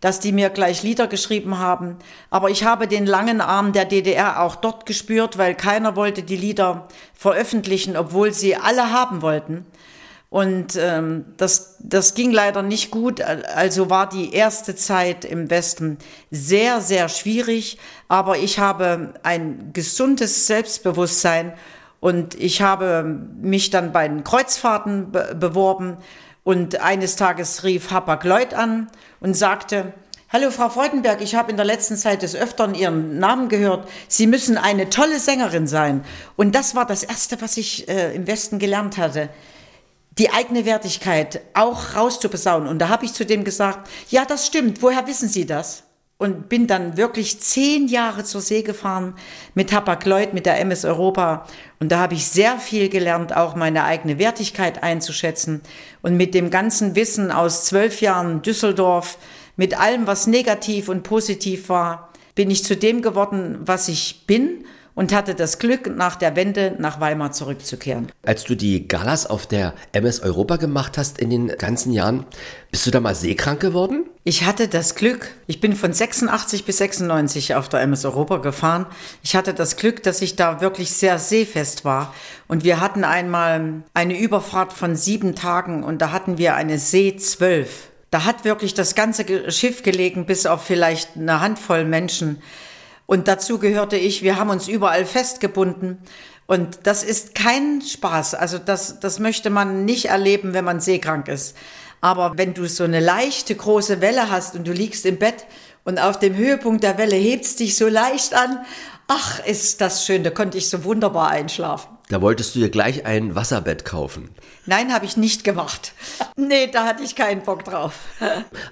dass die mir gleich Lieder geschrieben haben. Aber ich habe den langen Arm der DDR auch dort gespürt, weil keiner wollte die Lieder veröffentlichen, obwohl sie alle haben wollten. Und ähm, das, das ging leider nicht gut. Also war die erste Zeit im Westen sehr, sehr schwierig. Aber ich habe ein gesundes Selbstbewusstsein und ich habe mich dann bei den Kreuzfahrten be beworben und eines Tages rief Hapag-Lloyd an und sagte, Hallo Frau Freudenberg, ich habe in der letzten Zeit des Öfteren Ihren Namen gehört. Sie müssen eine tolle Sängerin sein. Und das war das Erste, was ich äh, im Westen gelernt hatte. Die eigene Wertigkeit auch rauszubesaunen. Und da habe ich zu dem gesagt, ja, das stimmt. Woher wissen Sie das? Und bin dann wirklich zehn Jahre zur See gefahren mit Hapag-Lloyd, mit der MS Europa. Und da habe ich sehr viel gelernt, auch meine eigene Wertigkeit einzuschätzen. Und mit dem ganzen Wissen aus zwölf Jahren Düsseldorf, mit allem, was negativ und positiv war, bin ich zu dem geworden, was ich bin und hatte das Glück, nach der Wende nach Weimar zurückzukehren. Als du die Galas auf der MS Europa gemacht hast in den ganzen Jahren, bist du da mal seekrank geworden? Ich hatte das Glück, ich bin von 86 bis 96 auf der MS Europa gefahren. Ich hatte das Glück, dass ich da wirklich sehr seefest war. Und wir hatten einmal eine Überfahrt von sieben Tagen und da hatten wir eine See 12. Da hat wirklich das ganze Schiff gelegen, bis auf vielleicht eine Handvoll Menschen. Und dazu gehörte ich, wir haben uns überall festgebunden. Und das ist kein Spaß. Also das, das möchte man nicht erleben, wenn man seekrank ist. Aber wenn du so eine leichte, große Welle hast und du liegst im Bett und auf dem Höhepunkt der Welle hebst dich so leicht an, ach, ist das schön, da konnte ich so wunderbar einschlafen. Da wolltest du dir gleich ein Wasserbett kaufen. Nein, habe ich nicht gemacht. Nee, da hatte ich keinen Bock drauf.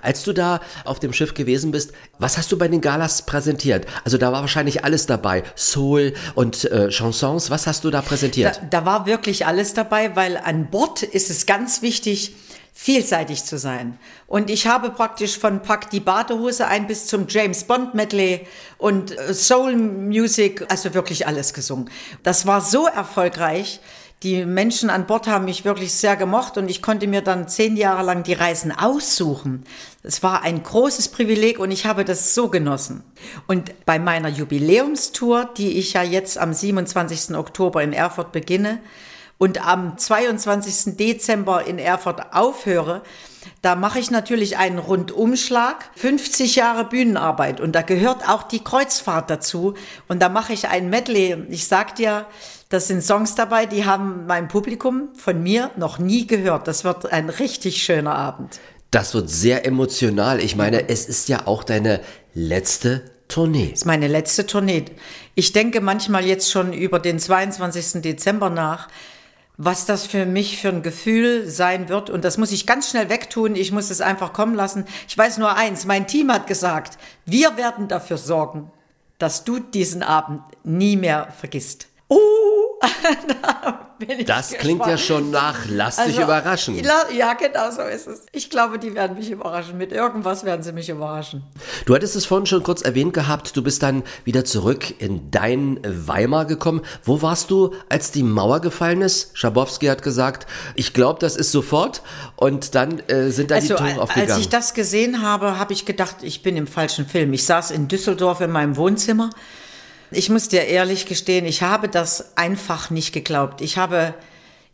Als du da auf dem Schiff gewesen bist, was hast du bei den Galas präsentiert? Also da war wahrscheinlich alles dabei. Soul und äh, Chansons. Was hast du da präsentiert? Da, da war wirklich alles dabei, weil an Bord ist es ganz wichtig, vielseitig zu sein. Und ich habe praktisch von Pack die Badehose ein bis zum James Bond Medley und äh, Soul Music, also wirklich alles gesungen. Das war so erfolgreich. Die Menschen an Bord haben mich wirklich sehr gemocht und ich konnte mir dann zehn Jahre lang die Reisen aussuchen. Es war ein großes Privileg und ich habe das so genossen. Und bei meiner Jubiläumstour, die ich ja jetzt am 27. Oktober in Erfurt beginne, und am 22. Dezember in Erfurt aufhöre, da mache ich natürlich einen Rundumschlag, 50 Jahre Bühnenarbeit und da gehört auch die Kreuzfahrt dazu und da mache ich ein Medley. Ich sag dir, das sind Songs dabei, die haben mein Publikum von mir noch nie gehört. Das wird ein richtig schöner Abend. Das wird sehr emotional. Ich meine, es ist ja auch deine letzte Tournee. Das ist meine letzte Tournee. Ich denke manchmal jetzt schon über den 22. Dezember nach was das für mich für ein Gefühl sein wird. Und das muss ich ganz schnell wegtun. Ich muss es einfach kommen lassen. Ich weiß nur eins, mein Team hat gesagt, wir werden dafür sorgen, dass du diesen Abend nie mehr vergisst. (laughs) Oh, das klingt ja schon nach Lass also, dich überraschen. Ja, genau so ist es. Ich glaube, die werden mich überraschen. Mit irgendwas werden sie mich überraschen. Du hattest es vorhin schon kurz erwähnt gehabt, du bist dann wieder zurück in dein Weimar gekommen. Wo warst du, als die Mauer gefallen ist? Schabowski hat gesagt, ich glaube, das ist sofort. Und dann äh, sind da also, die Türen aufgegangen. Als ich das gesehen habe, habe ich gedacht, ich bin im falschen Film. Ich saß in Düsseldorf in meinem Wohnzimmer ich muss dir ehrlich gestehen, ich habe das einfach nicht geglaubt. Ich habe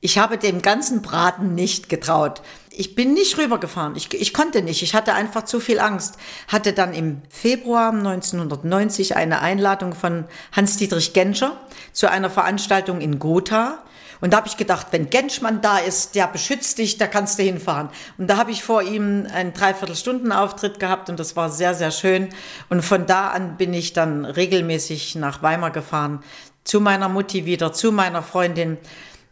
Ich habe dem ganzen Braten nicht getraut. Ich bin nicht rübergefahren. Ich, ich konnte nicht. Ich hatte einfach zu viel Angst. Hatte dann im Februar 1990 eine Einladung von Hans-Dietrich Genscher zu einer Veranstaltung in Gotha. Und da habe ich gedacht, wenn Genschmann da ist, der beschützt dich, da kannst du hinfahren. Und da habe ich vor ihm einen Dreiviertelstunden-Auftritt gehabt und das war sehr, sehr schön. Und von da an bin ich dann regelmäßig nach Weimar gefahren, zu meiner Mutti wieder, zu meiner Freundin.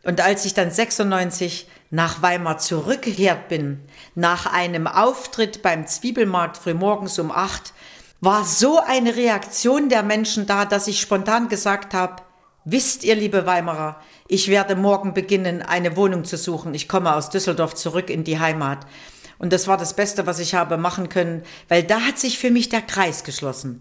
Und als ich dann 96 nach Weimar zurückgekehrt bin, nach einem Auftritt beim Zwiebelmarkt frühmorgens um acht, war so eine Reaktion der Menschen da, dass ich spontan gesagt habe, wisst ihr, liebe Weimarer, ich werde morgen beginnen, eine Wohnung zu suchen. Ich komme aus Düsseldorf zurück in die Heimat. Und das war das Beste, was ich habe machen können, weil da hat sich für mich der Kreis geschlossen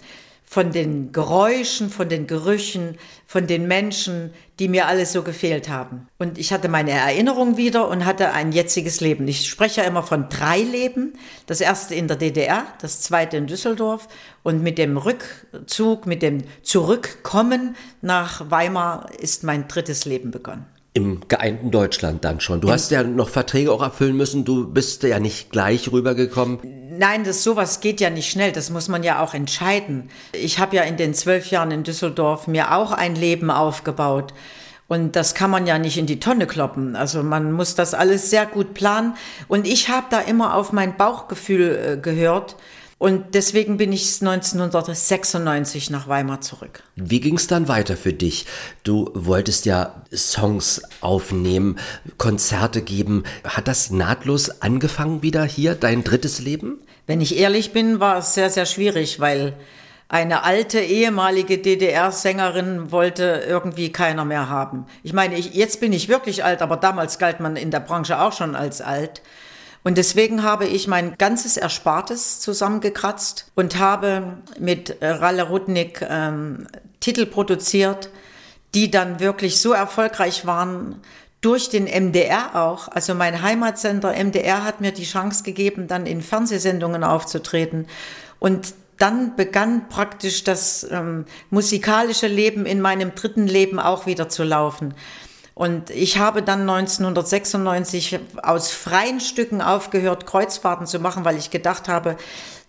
von den Geräuschen, von den Gerüchen, von den Menschen, die mir alles so gefehlt haben. Und ich hatte meine Erinnerung wieder und hatte ein jetziges Leben. Ich spreche ja immer von drei Leben. Das erste in der DDR, das zweite in Düsseldorf und mit dem Rückzug, mit dem Zurückkommen nach Weimar ist mein drittes Leben begonnen. Im geeinten Deutschland dann schon. Du hast ja noch Verträge auch erfüllen müssen. Du bist ja nicht gleich rübergekommen. Nein, das sowas geht ja nicht schnell. Das muss man ja auch entscheiden. Ich habe ja in den zwölf Jahren in Düsseldorf mir auch ein Leben aufgebaut. Und das kann man ja nicht in die Tonne kloppen. Also man muss das alles sehr gut planen. Und ich habe da immer auf mein Bauchgefühl äh, gehört. Und deswegen bin ich 1996 nach Weimar zurück. Wie ging es dann weiter für dich? Du wolltest ja Songs aufnehmen, Konzerte geben. Hat das nahtlos angefangen wieder hier, dein drittes Leben? Wenn ich ehrlich bin, war es sehr, sehr schwierig, weil eine alte ehemalige DDR-Sängerin wollte irgendwie keiner mehr haben. Ich meine, ich, jetzt bin ich wirklich alt, aber damals galt man in der Branche auch schon als alt. Und deswegen habe ich mein ganzes Erspartes zusammengekratzt und habe mit Ralle Rudnick ähm, Titel produziert, die dann wirklich so erfolgreich waren, durch den MDR auch. Also mein Heimatsender MDR hat mir die Chance gegeben, dann in Fernsehsendungen aufzutreten. Und dann begann praktisch das ähm, musikalische Leben in meinem dritten Leben auch wieder zu laufen. Und ich habe dann 1996 aus freien Stücken aufgehört, Kreuzfahrten zu machen, weil ich gedacht habe,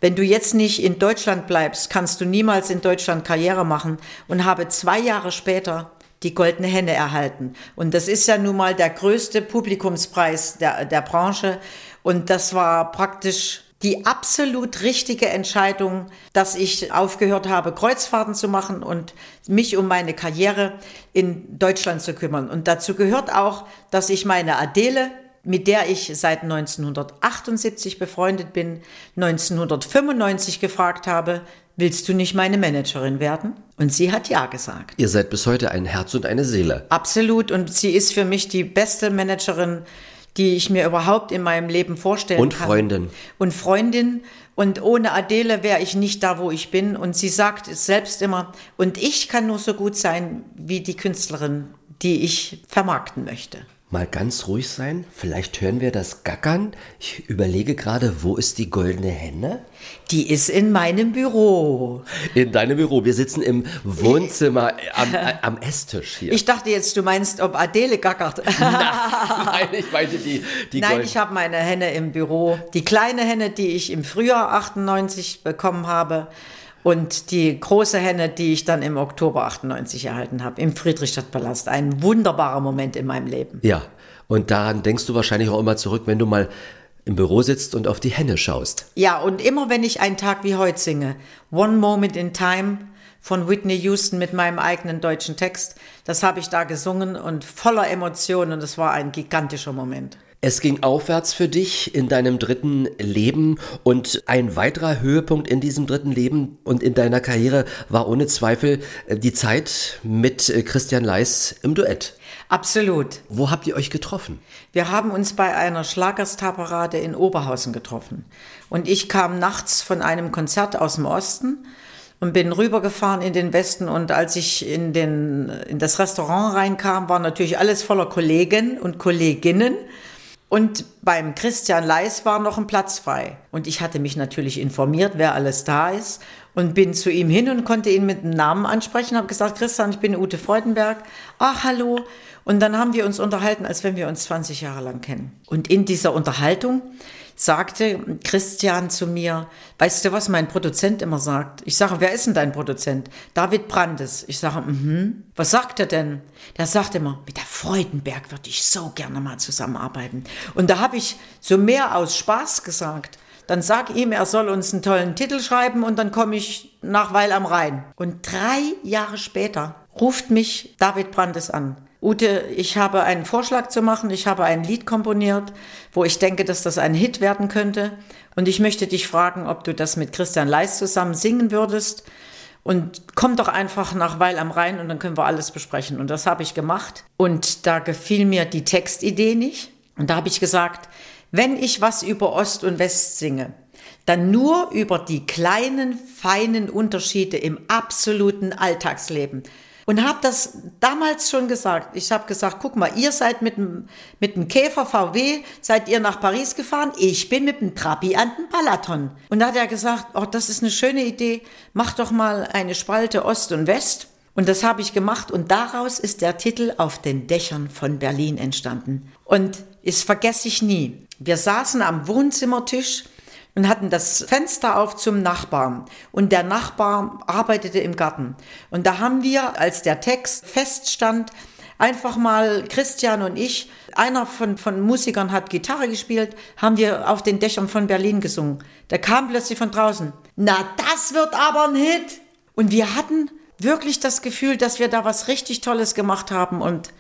wenn du jetzt nicht in Deutschland bleibst, kannst du niemals in Deutschland Karriere machen. Und habe zwei Jahre später die Goldene Henne erhalten. Und das ist ja nun mal der größte Publikumspreis der, der Branche. Und das war praktisch die absolut richtige Entscheidung, dass ich aufgehört habe, Kreuzfahrten zu machen und mich um meine Karriere in Deutschland zu kümmern. Und dazu gehört auch, dass ich meine Adele, mit der ich seit 1978 befreundet bin, 1995 gefragt habe, willst du nicht meine Managerin werden? Und sie hat ja gesagt. Ihr seid bis heute ein Herz und eine Seele. Absolut. Und sie ist für mich die beste Managerin, die ich mir überhaupt in meinem Leben vorstellen Und kann. Freundin. Und Freundin. Und ohne Adele wäre ich nicht da, wo ich bin. Und sie sagt es selbst immer, und ich kann nur so gut sein wie die Künstlerin, die ich vermarkten möchte. Mal ganz ruhig sein. Vielleicht hören wir das Gackern. Ich überlege gerade, wo ist die goldene Henne? Die ist in meinem Büro. In deinem Büro. Wir sitzen im Wohnzimmer am, äh, am Esstisch hier. Ich dachte jetzt, du meinst, ob Adele gackert. (laughs) Nein, ich meinte die, die Nein, ich habe meine Henne im Büro. Die kleine Henne, die ich im Frühjahr 98 bekommen habe. Und die große Henne, die ich dann im Oktober 98 erhalten habe, im Friedrichstadtpalast. Ein wunderbarer Moment in meinem Leben. Ja, und daran denkst du wahrscheinlich auch immer zurück, wenn du mal im Büro sitzt und auf die Henne schaust. Ja, und immer wenn ich einen Tag wie heute singe, One Moment in Time von Whitney Houston mit meinem eigenen deutschen Text, das habe ich da gesungen und voller Emotionen und es war ein gigantischer Moment. Es ging aufwärts für dich in deinem dritten Leben und ein weiterer Höhepunkt in diesem dritten Leben und in deiner Karriere war ohne Zweifel äh, die Zeit mit äh, Christian Leis im Duett. Absolut. Wo habt ihr euch getroffen? Wir haben uns bei einer Schlagerstarparade in Oberhausen getroffen. Und ich kam nachts von einem Konzert aus dem Osten und bin rübergefahren in den Westen. Und als ich in, den, in das Restaurant reinkam, war natürlich alles voller Kollegen und Kolleginnen. Und beim Christian Leis war noch ein Platz frei. Und ich hatte mich natürlich informiert, wer alles da ist. Und bin zu ihm hin und konnte ihn mit dem Namen ansprechen. Habe gesagt, Christian, ich bin Ute Freudenberg. Ach, hallo. Und dann haben wir uns unterhalten, als wenn wir uns 20 Jahre lang kennen. Und in dieser Unterhaltung sagte Christian zu mir, weißt du, was mein Produzent immer sagt? Ich sage, wer ist denn dein Produzent? David Brandes. Ich sage, mhm. Was sagt er denn? Der sagt immer, mit der Freudenberg würde ich so gerne mal zusammenarbeiten. Und da habe ich so mehr aus Spaß gesagt. Dann sag ihm, er soll uns einen tollen Titel schreiben und dann komme ich nach Weil am Rhein. Und drei Jahre später ruft mich David Brandes an. Ute, ich habe einen Vorschlag zu machen. Ich habe ein Lied komponiert, wo ich denke, dass das ein Hit werden könnte. Und ich möchte dich fragen, ob du das mit Christian Leis zusammen singen würdest. Und komm doch einfach nach Weil am Rhein und dann können wir alles besprechen. Und das habe ich gemacht. Und da gefiel mir die Textidee nicht. Und da habe ich gesagt, wenn ich was über Ost und West singe, dann nur über die kleinen, feinen Unterschiede im absoluten Alltagsleben und habe das damals schon gesagt. Ich habe gesagt, guck mal, ihr seid mit dem, mit dem Käfer VW, seid ihr nach Paris gefahren, ich bin mit dem Trabi an den Balaton. Und da hat er gesagt, oh, das ist eine schöne Idee, mach doch mal eine Spalte Ost und West. Und das habe ich gemacht und daraus ist der Titel Auf den Dächern von Berlin entstanden. Und das vergesse ich nie. Wir saßen am Wohnzimmertisch und hatten das Fenster auf zum Nachbarn. Und der Nachbar arbeitete im Garten. Und da haben wir, als der Text feststand, einfach mal Christian und ich, einer von, von Musikern hat Gitarre gespielt, haben wir auf den Dächern von Berlin gesungen. Da kam plötzlich von draußen, na, das wird aber ein Hit. Und wir hatten wirklich das Gefühl, dass wir da was richtig Tolles gemacht haben. Und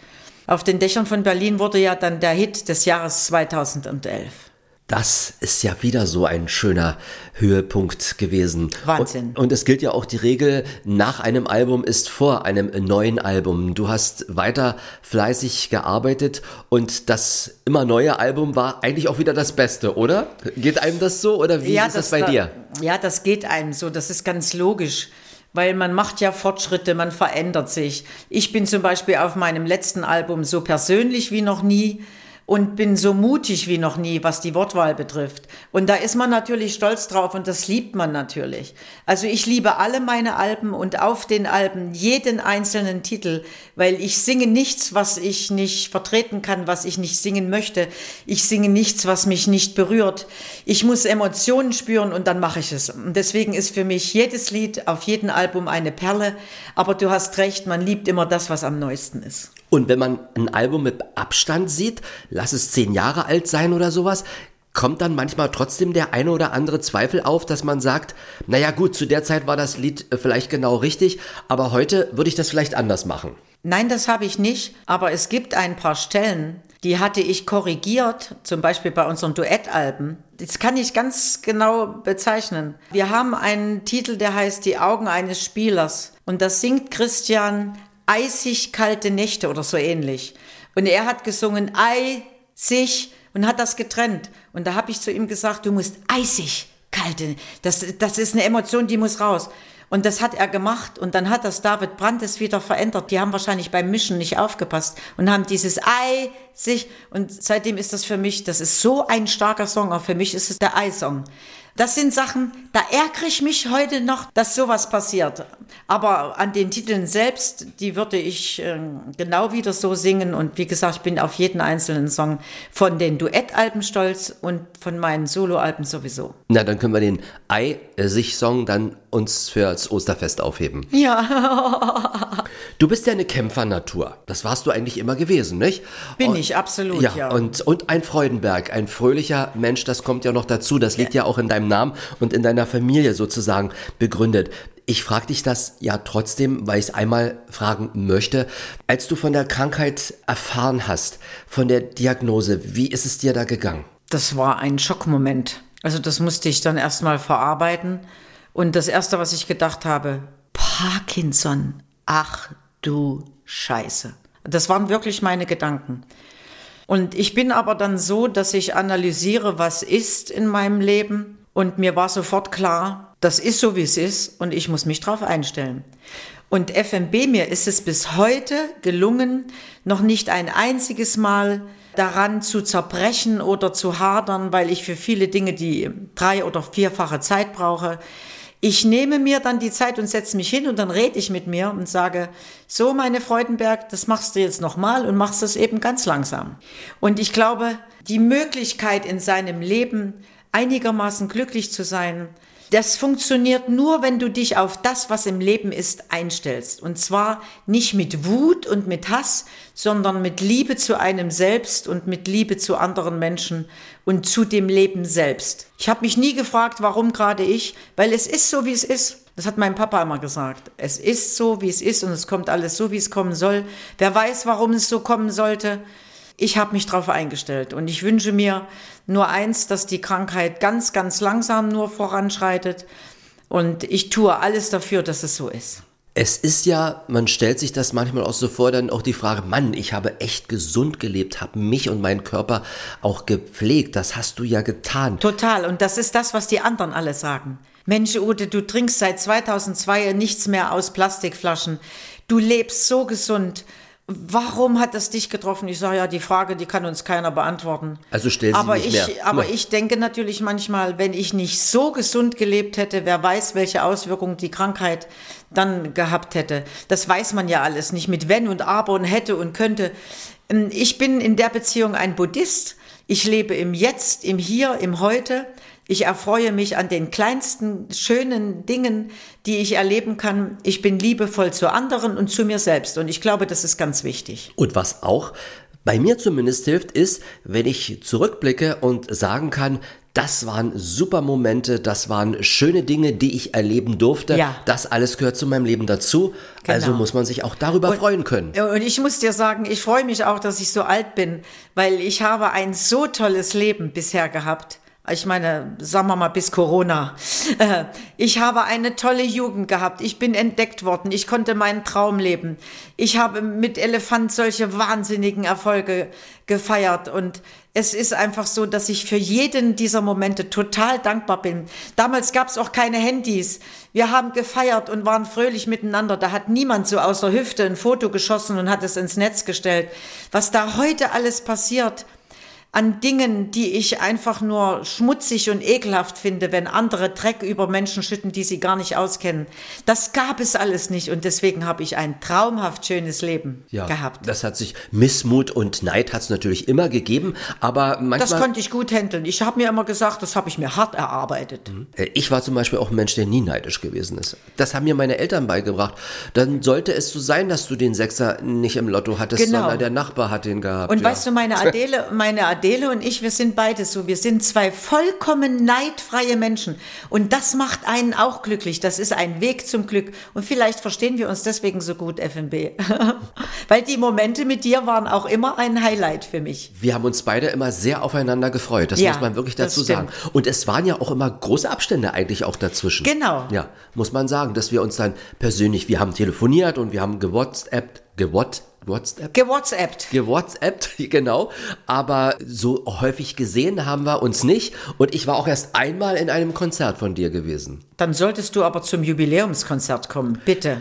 auf den Dächern von Berlin wurde ja dann der Hit des Jahres 2011. Das ist ja wieder so ein schöner Höhepunkt gewesen. Wahnsinn. Und, und, es gilt ja auch die Regel, nach einem Album ist vor einem neuen Album. Du hast weiter fleißig gearbeitet und das immer neue Album war eigentlich auch wieder das Beste, oder? Geht einem das so oder wie ja, ist das, das bei da, dir? Ja, das geht einem so. Das ist ganz logisch weil man macht ja Fortschritte, man verändert sich. Ich bin zum Beispiel auf meinem letzten Album so persönlich wie noch nie und bin so mutig wie noch nie, was die Wortwahl betrifft. Und da ist man natürlich stolz drauf und das liebt man natürlich. Also ich liebe alle meine Alben und auf den Alben jeden einzelnen Titel, weil ich singe nichts, was ich nicht vertreten kann, was ich nicht singen möchte. Ich singe nichts, was mich nicht berührt. Ich muss Emotionen spüren und dann mache ich es. Und deswegen ist für mich jedes Lied auf jedem Album eine Perle. Aber du hast recht, man liebt immer das, was am neuesten ist. Und wenn man ein Album mit Abstand sieht, lass es zehn Jahre alt sein oder sowas, kommt dann manchmal trotzdem der eine oder andere Zweifel auf, dass man sagt, naja gut, zu der Zeit war das Lied äh, vielleicht genau richtig, aber heute würde ich das vielleicht anders machen. Nein, das habe ich nicht, aber es gibt ein paar Stellen, die hatte ich korrigiert, zum Beispiel bei unseren Duettalben. Das kann ich ganz genau bezeichnen. Wir haben einen Titel, der heißt Die Augen eines Spielers. Und das singt Christian eisig kalte Nächte oder so ähnlich. Und er hat gesungen eisig und hat das getrennt. Und da habe ich zu ihm gesagt, du musst eisig kalte, das, das ist eine Emotion, die muss raus. Und das hat er gemacht und dann hat das David Brandes wieder verändert. Die haben wahrscheinlich beim Mischen nicht aufgepasst und haben dieses Ei sich und seitdem ist das für mich, das ist so ein starker Song, auch für mich ist es der Ei-Song. Das sind Sachen, da ärgere ich mich heute noch, dass sowas passiert. Aber an den Titeln selbst, die würde ich äh, genau wieder so singen. Und wie gesagt, ich bin auf jeden einzelnen Song von den Duettalben stolz und von meinen Soloalben sowieso. Na, dann können wir den Ei-Sich-Song dann uns fürs Osterfest aufheben. Ja. du bist ja eine Kämpfernatur. Das warst du eigentlich immer gewesen, nicht? Bin und, ich, absolut, ja. ja. Und, und ein Freudenberg, ein fröhlicher Mensch, das kommt ja noch dazu. Das liegt ja, ja auch in deinem Namen und in deiner Familie sozusagen begründet. Ich frage dich das ja trotzdem, weil ich es einmal fragen möchte. Als du von der Krankheit erfahren hast, von der Diagnose, wie ist es dir da gegangen? Das war ein Schockmoment. Also das musste ich dann erstmal verarbeiten. Und das Erste, was ich gedacht habe, Parkinson, ach du Scheiße. Das waren wirklich meine Gedanken. Und ich bin aber dann so, dass ich analysiere, was ist in meinem Leben. Und mir war sofort klar, das ist so, wie es ist und ich muss mich darauf einstellen. Und FMB, mir ist es bis heute gelungen, noch nicht ein einziges Mal daran zu zerbrechen oder zu hadern, weil ich für viele Dinge die drei- oder vierfache Zeit brauche. Ich nehme mir dann die Zeit und setze mich hin und dann rede ich mit mir und sage, so meine Freudenberg, das machst du jetzt nochmal und machst es eben ganz langsam. Und ich glaube, die Möglichkeit in seinem Leben einigermaßen glücklich zu sein, das funktioniert nur, wenn du dich auf das, was im Leben ist, einstellst. Und zwar nicht mit Wut und mit Hass, sondern mit Liebe zu einem selbst und mit Liebe zu anderen Menschen und zu dem Leben selbst. Ich habe mich nie gefragt, warum gerade ich, weil es ist so, wie es ist. Das hat mein Papa immer gesagt. Es ist so, wie es ist und es kommt alles so, wie es kommen soll. Wer weiß, warum es so kommen sollte. Ich habe mich darauf eingestellt und ich wünsche mir nur eins, dass die Krankheit ganz, ganz langsam nur voranschreitet und ich tue alles dafür, dass es so ist. Es ist ja, man stellt sich das manchmal auch so vor, dann auch die Frage, Mann, ich habe echt gesund gelebt, habe mich und meinen Körper auch gepflegt. Das hast du ja getan. Total. Und das ist das, was die anderen alle sagen. Mensch, Ute, du trinkst seit 2002 nichts mehr aus Plastikflaschen. Du lebst so gesund. Warum hat das dich getroffen? Ich sage ja, die Frage, die kann uns keiner beantworten. Also stell sie aber nicht ich, mehr. Aber ich denke natürlich manchmal, wenn ich nicht so gesund gelebt hätte, wer weiß, welche Auswirkungen die Krankheit dann gehabt hätte. Das weiß man ja alles nicht mit wenn und aber und hätte und könnte. Ähm, Ich bin in der Beziehung ein Buddhist. Ich lebe im Jetzt, im Hier, im Heute. Ich erfreue mich an den kleinsten schönen Dingen, die ich erleben kann. Ich bin liebevoll zu anderen und zu mir selbst. Und ich glaube, das ist ganz wichtig. Und was auch bei mir zumindest hilft, ist, wenn ich zurückblicke und sagen kann, das waren super Momente, das waren schöne Dinge, die ich erleben durfte. Ja. Das alles gehört zu meinem Leben dazu. Genau. Also muss man sich auch darüber freuen können. Und ich muss dir sagen, ich freue mich auch, dass ich so alt bin, weil ich habe ein so tolles Leben bisher gehabt. Ich meine, sagen wir mal bis Corona. Äh, Ich habe eine tolle Jugend gehabt. Ich bin entdeckt worden. Ich konnte meinen Traum leben. Ich habe mit Elefant solche wahnsinnigen Erfolge gefeiert. Und es ist einfach so, dass ich für jeden dieser Momente total dankbar bin. Damals gab es auch keine Handys. Wir haben gefeiert und waren fröhlich miteinander. Da hat niemand so aus der Hüfte ein Foto geschossen und hat es ins Netz gestellt. Was da heute alles passiert, an Dingen, die ich einfach nur schmutzig und ekelhaft finde, wenn andere Dreck über Menschen schütten, die sie gar nicht auskennen. Das gab es alles nicht und deswegen habe ich ein traumhaft schönes Leben gehabt. Das hat sich Missmut und Neid hat es natürlich immer gegeben, aber Das manchmal. konnte ich gut handeln. Ich habe mir immer gesagt, das habe ich mir hart erarbeitet. Äh, Ich war zum Beispiel auch ein Mensch, der nie neidisch gewesen ist. Das haben mir meine Eltern beigebracht. Dann sollte es so sein, dass du den Sechser nicht im Lotto hattest, Genau. sondern der Nachbar hat den gehabt. Und ja. weißt du, meine (laughs) Adele, meine Adele und ich, wir sind beide so. Wir sind zwei vollkommen neidfreie Menschen. Und das macht einen auch glücklich. Das ist ein Weg zum Glück. Und vielleicht verstehen wir uns deswegen so gut, FNB. (laughs) Weil die Momente mit dir waren auch immer ein Highlight für mich. Wir haben uns beide immer sehr aufeinander gefreut. Das Ja, muss man wirklich dazu sagen. Und es waren ja auch immer große Abstände eigentlich auch dazwischen. Genau. Ja, muss man sagen, dass wir uns dann persönlich, wir haben telefoniert und wir haben gewhatsappt, gewhat, WhatsApp? GeWhatsAppt. gewhatsappt, genau. Aber so häufig gesehen haben wir uns nicht. Und ich war auch erst einmal in einem Konzert von dir gewesen. Dann solltest du aber zum Jubiläumskonzert kommen, bitte.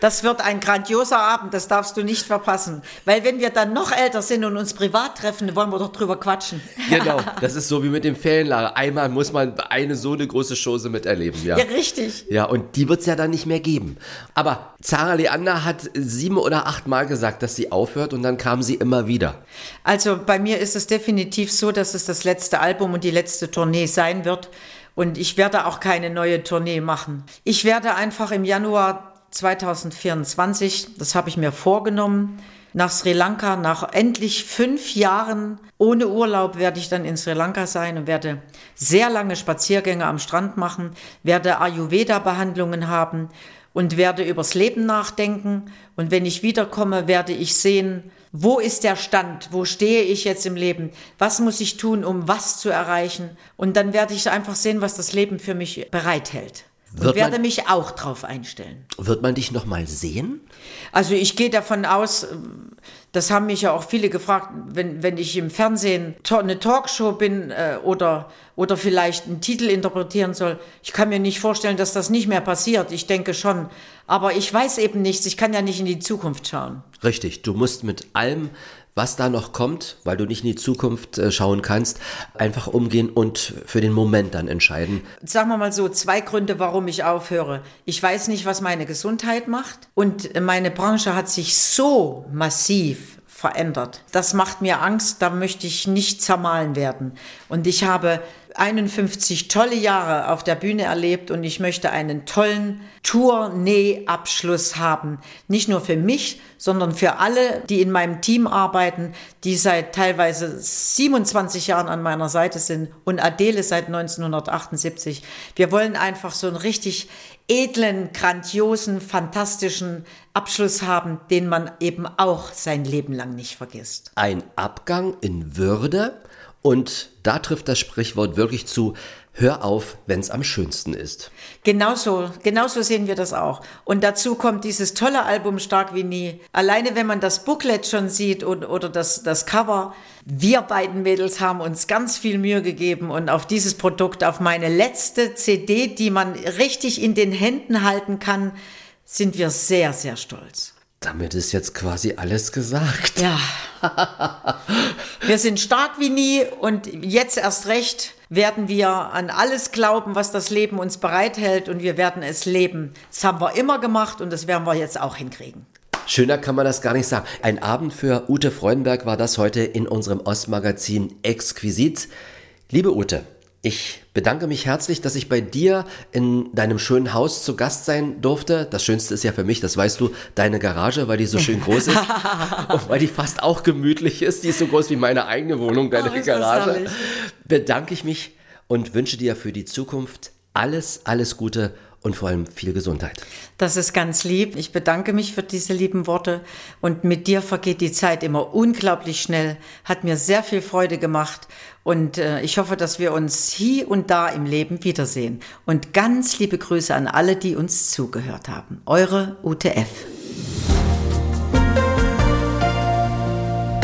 Das wird ein grandioser Abend, das darfst du nicht verpassen. Weil wenn wir dann noch älter sind und uns privat treffen, wollen wir doch drüber quatschen. (laughs) Genau, das ist so wie mit dem Ferienlager. Einmal muss man eine so eine große Chose miterleben, ja. Ja, richtig. Ja, und die wird's ja dann nicht mehr geben. Aber Zara Leander hat sieben oder acht Mal gesagt, dass sie aufhört und dann kam sie immer wieder. Also bei mir ist es definitiv so, dass es das letzte Album und die letzte Tournee sein wird. Und ich werde auch keine neue Tournee machen. Ich werde einfach im Januar 2024, das habe ich mir vorgenommen, nach Sri Lanka, nach endlich fünf Jahren ohne Urlaub werde ich dann in Sri Lanka sein und werde sehr lange Spaziergänge am Strand machen, werde Ayurveda-Behandlungen haben und werde übers Leben nachdenken. Und wenn ich wiederkomme, werde ich sehen, wo ist der Stand? Wo stehe ich jetzt im Leben? Was muss ich tun, um was zu erreichen? Und dann werde ich einfach sehen, was das Leben für mich bereithält. Und Wird man- werde mich auch drauf einstellen. Wird man dich noch mal sehen? Also ich gehe davon aus, das haben mich ja auch viele gefragt, wenn, wenn ich im Fernsehen eine Talkshow bin äh, oder, oder vielleicht einen Titel interpretieren soll. Ich kann mir nicht vorstellen, dass das nicht mehr passiert. Ich denke schon. Aber ich weiß eben nichts. Ich kann ja nicht in die Zukunft schauen. Richtig, du musst mit allem, was da noch kommt, weil du nicht in die Zukunft äh, schauen kannst, einfach umgehen und für den Moment dann entscheiden. Sagen wir mal so, zwei Gründe, warum ich aufhöre. Ich weiß nicht, was meine Gesundheit macht und meine Branche hat sich so massiv verändert. Das macht mir Angst, da möchte ich nicht zermahlen werden. Und ich habe 51 tolle Jahre auf der Bühne erlebt und ich möchte einen tollen Tournee-Abschluss haben. Nicht nur für mich, sondern für alle, die in meinem Team arbeiten, die seit teilweise 27 Jahren an meiner Seite sind und Adele seit 1978. Wir wollen einfach so einen richtig edlen, grandiosen, fantastischen Abschluss haben, den man eben auch sein Leben lang nicht vergisst. Ein Abgang in Würde und da trifft das Sprichwort wirklich zu, hör auf, wenn es am schönsten ist. Genauso, genauso sehen wir das auch. Und dazu kommt dieses tolle Album Stark wie nie. Alleine wenn man das Booklet schon sieht und, oder das, das Cover, wir beiden Mädels haben uns ganz viel Mühe gegeben und auf dieses Produkt, auf meine letzte CD, die man richtig in den Händen halten kann, sind wir sehr, sehr stolz. Damit ist jetzt quasi alles gesagt. Ja. wir sind stark wie nie und jetzt erst recht werden wir an alles glauben, was das Leben uns bereithält und wir werden es leben. Das haben wir immer gemacht und das werden wir jetzt auch hinkriegen. Schöner kann man das gar nicht sagen. Ein Abend für Ute Freudenberg war das heute in unserem Ostmagazin Exquisit. Liebe Ute, ich bedanke mich herzlich, dass ich bei dir in deinem schönen Haus zu Gast sein durfte. Das Schönste ist ja für mich, das weißt du, deine Garage, weil die so schön groß ist (laughs) und weil die fast auch gemütlich ist. Die ist so groß wie meine eigene Wohnung, deine oh, Garage. Bedanke ich mich und wünsche dir für die Zukunft alles, alles Gute und vor allem viel Gesundheit. Das ist ganz lieb. Ich bedanke mich für diese lieben Worte. Und mit dir vergeht die Zeit immer unglaublich schnell. Hat mir sehr viel Freude gemacht. Und äh, ich hoffe, dass wir uns hier und da im Leben wiedersehen. Und ganz liebe Grüße an alle, die uns zugehört haben. Eure UTF.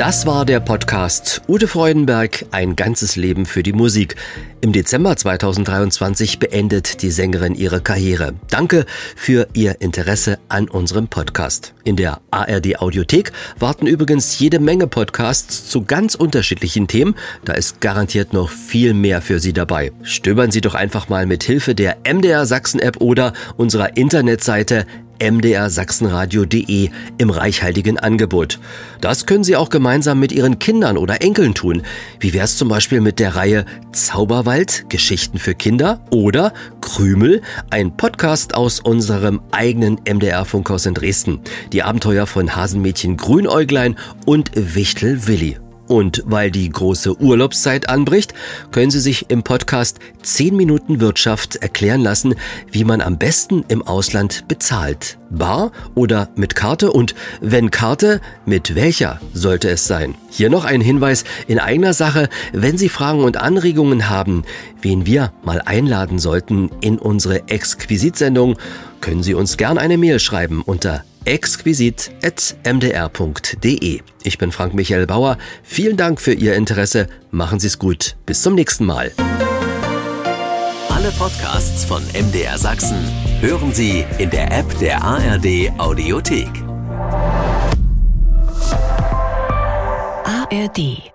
Das war der Podcast Ute Freudenberg, ein ganzes Leben für die Musik. Im Dezember 2023 beendet die Sängerin ihre Karriere. Danke für Ihr Interesse an unserem Podcast. In der ARD Audiothek warten übrigens jede Menge Podcasts zu ganz unterschiedlichen Themen. Da ist garantiert noch viel mehr für Sie dabei. Stöbern Sie doch einfach mal mit Hilfe der MDR Sachsen App oder unserer Internetseite mdrsachsenradio.de im reichhaltigen Angebot. Das können Sie auch gemeinsam mit Ihren Kindern oder Enkeln tun. Wie wäre es zum Beispiel mit der Reihe Zauberwald, Geschichten für Kinder oder Krümel, ein Podcast aus unserem eigenen MDR-Funkhaus in Dresden. Die Abenteuer von Hasenmädchen Grünäuglein und Wichtel Willi. Und weil die große Urlaubszeit anbricht, können Sie sich im Podcast 10 Minuten Wirtschaft erklären lassen, wie man am besten im Ausland bezahlt. Bar oder mit Karte und wenn Karte, mit welcher sollte es sein? Hier noch ein Hinweis in eigener Sache, wenn Sie Fragen und Anregungen haben, wen wir mal einladen sollten in unsere Exquisitsendung, können Sie uns gern eine Mail schreiben unter exquisit.mdr.de. Ich bin Frank Michael Bauer. Vielen Dank für Ihr Interesse. Machen Sie es gut. Bis zum nächsten Mal. Alle Podcasts von MDR Sachsen hören Sie in der App der ARD Audiothek. ARD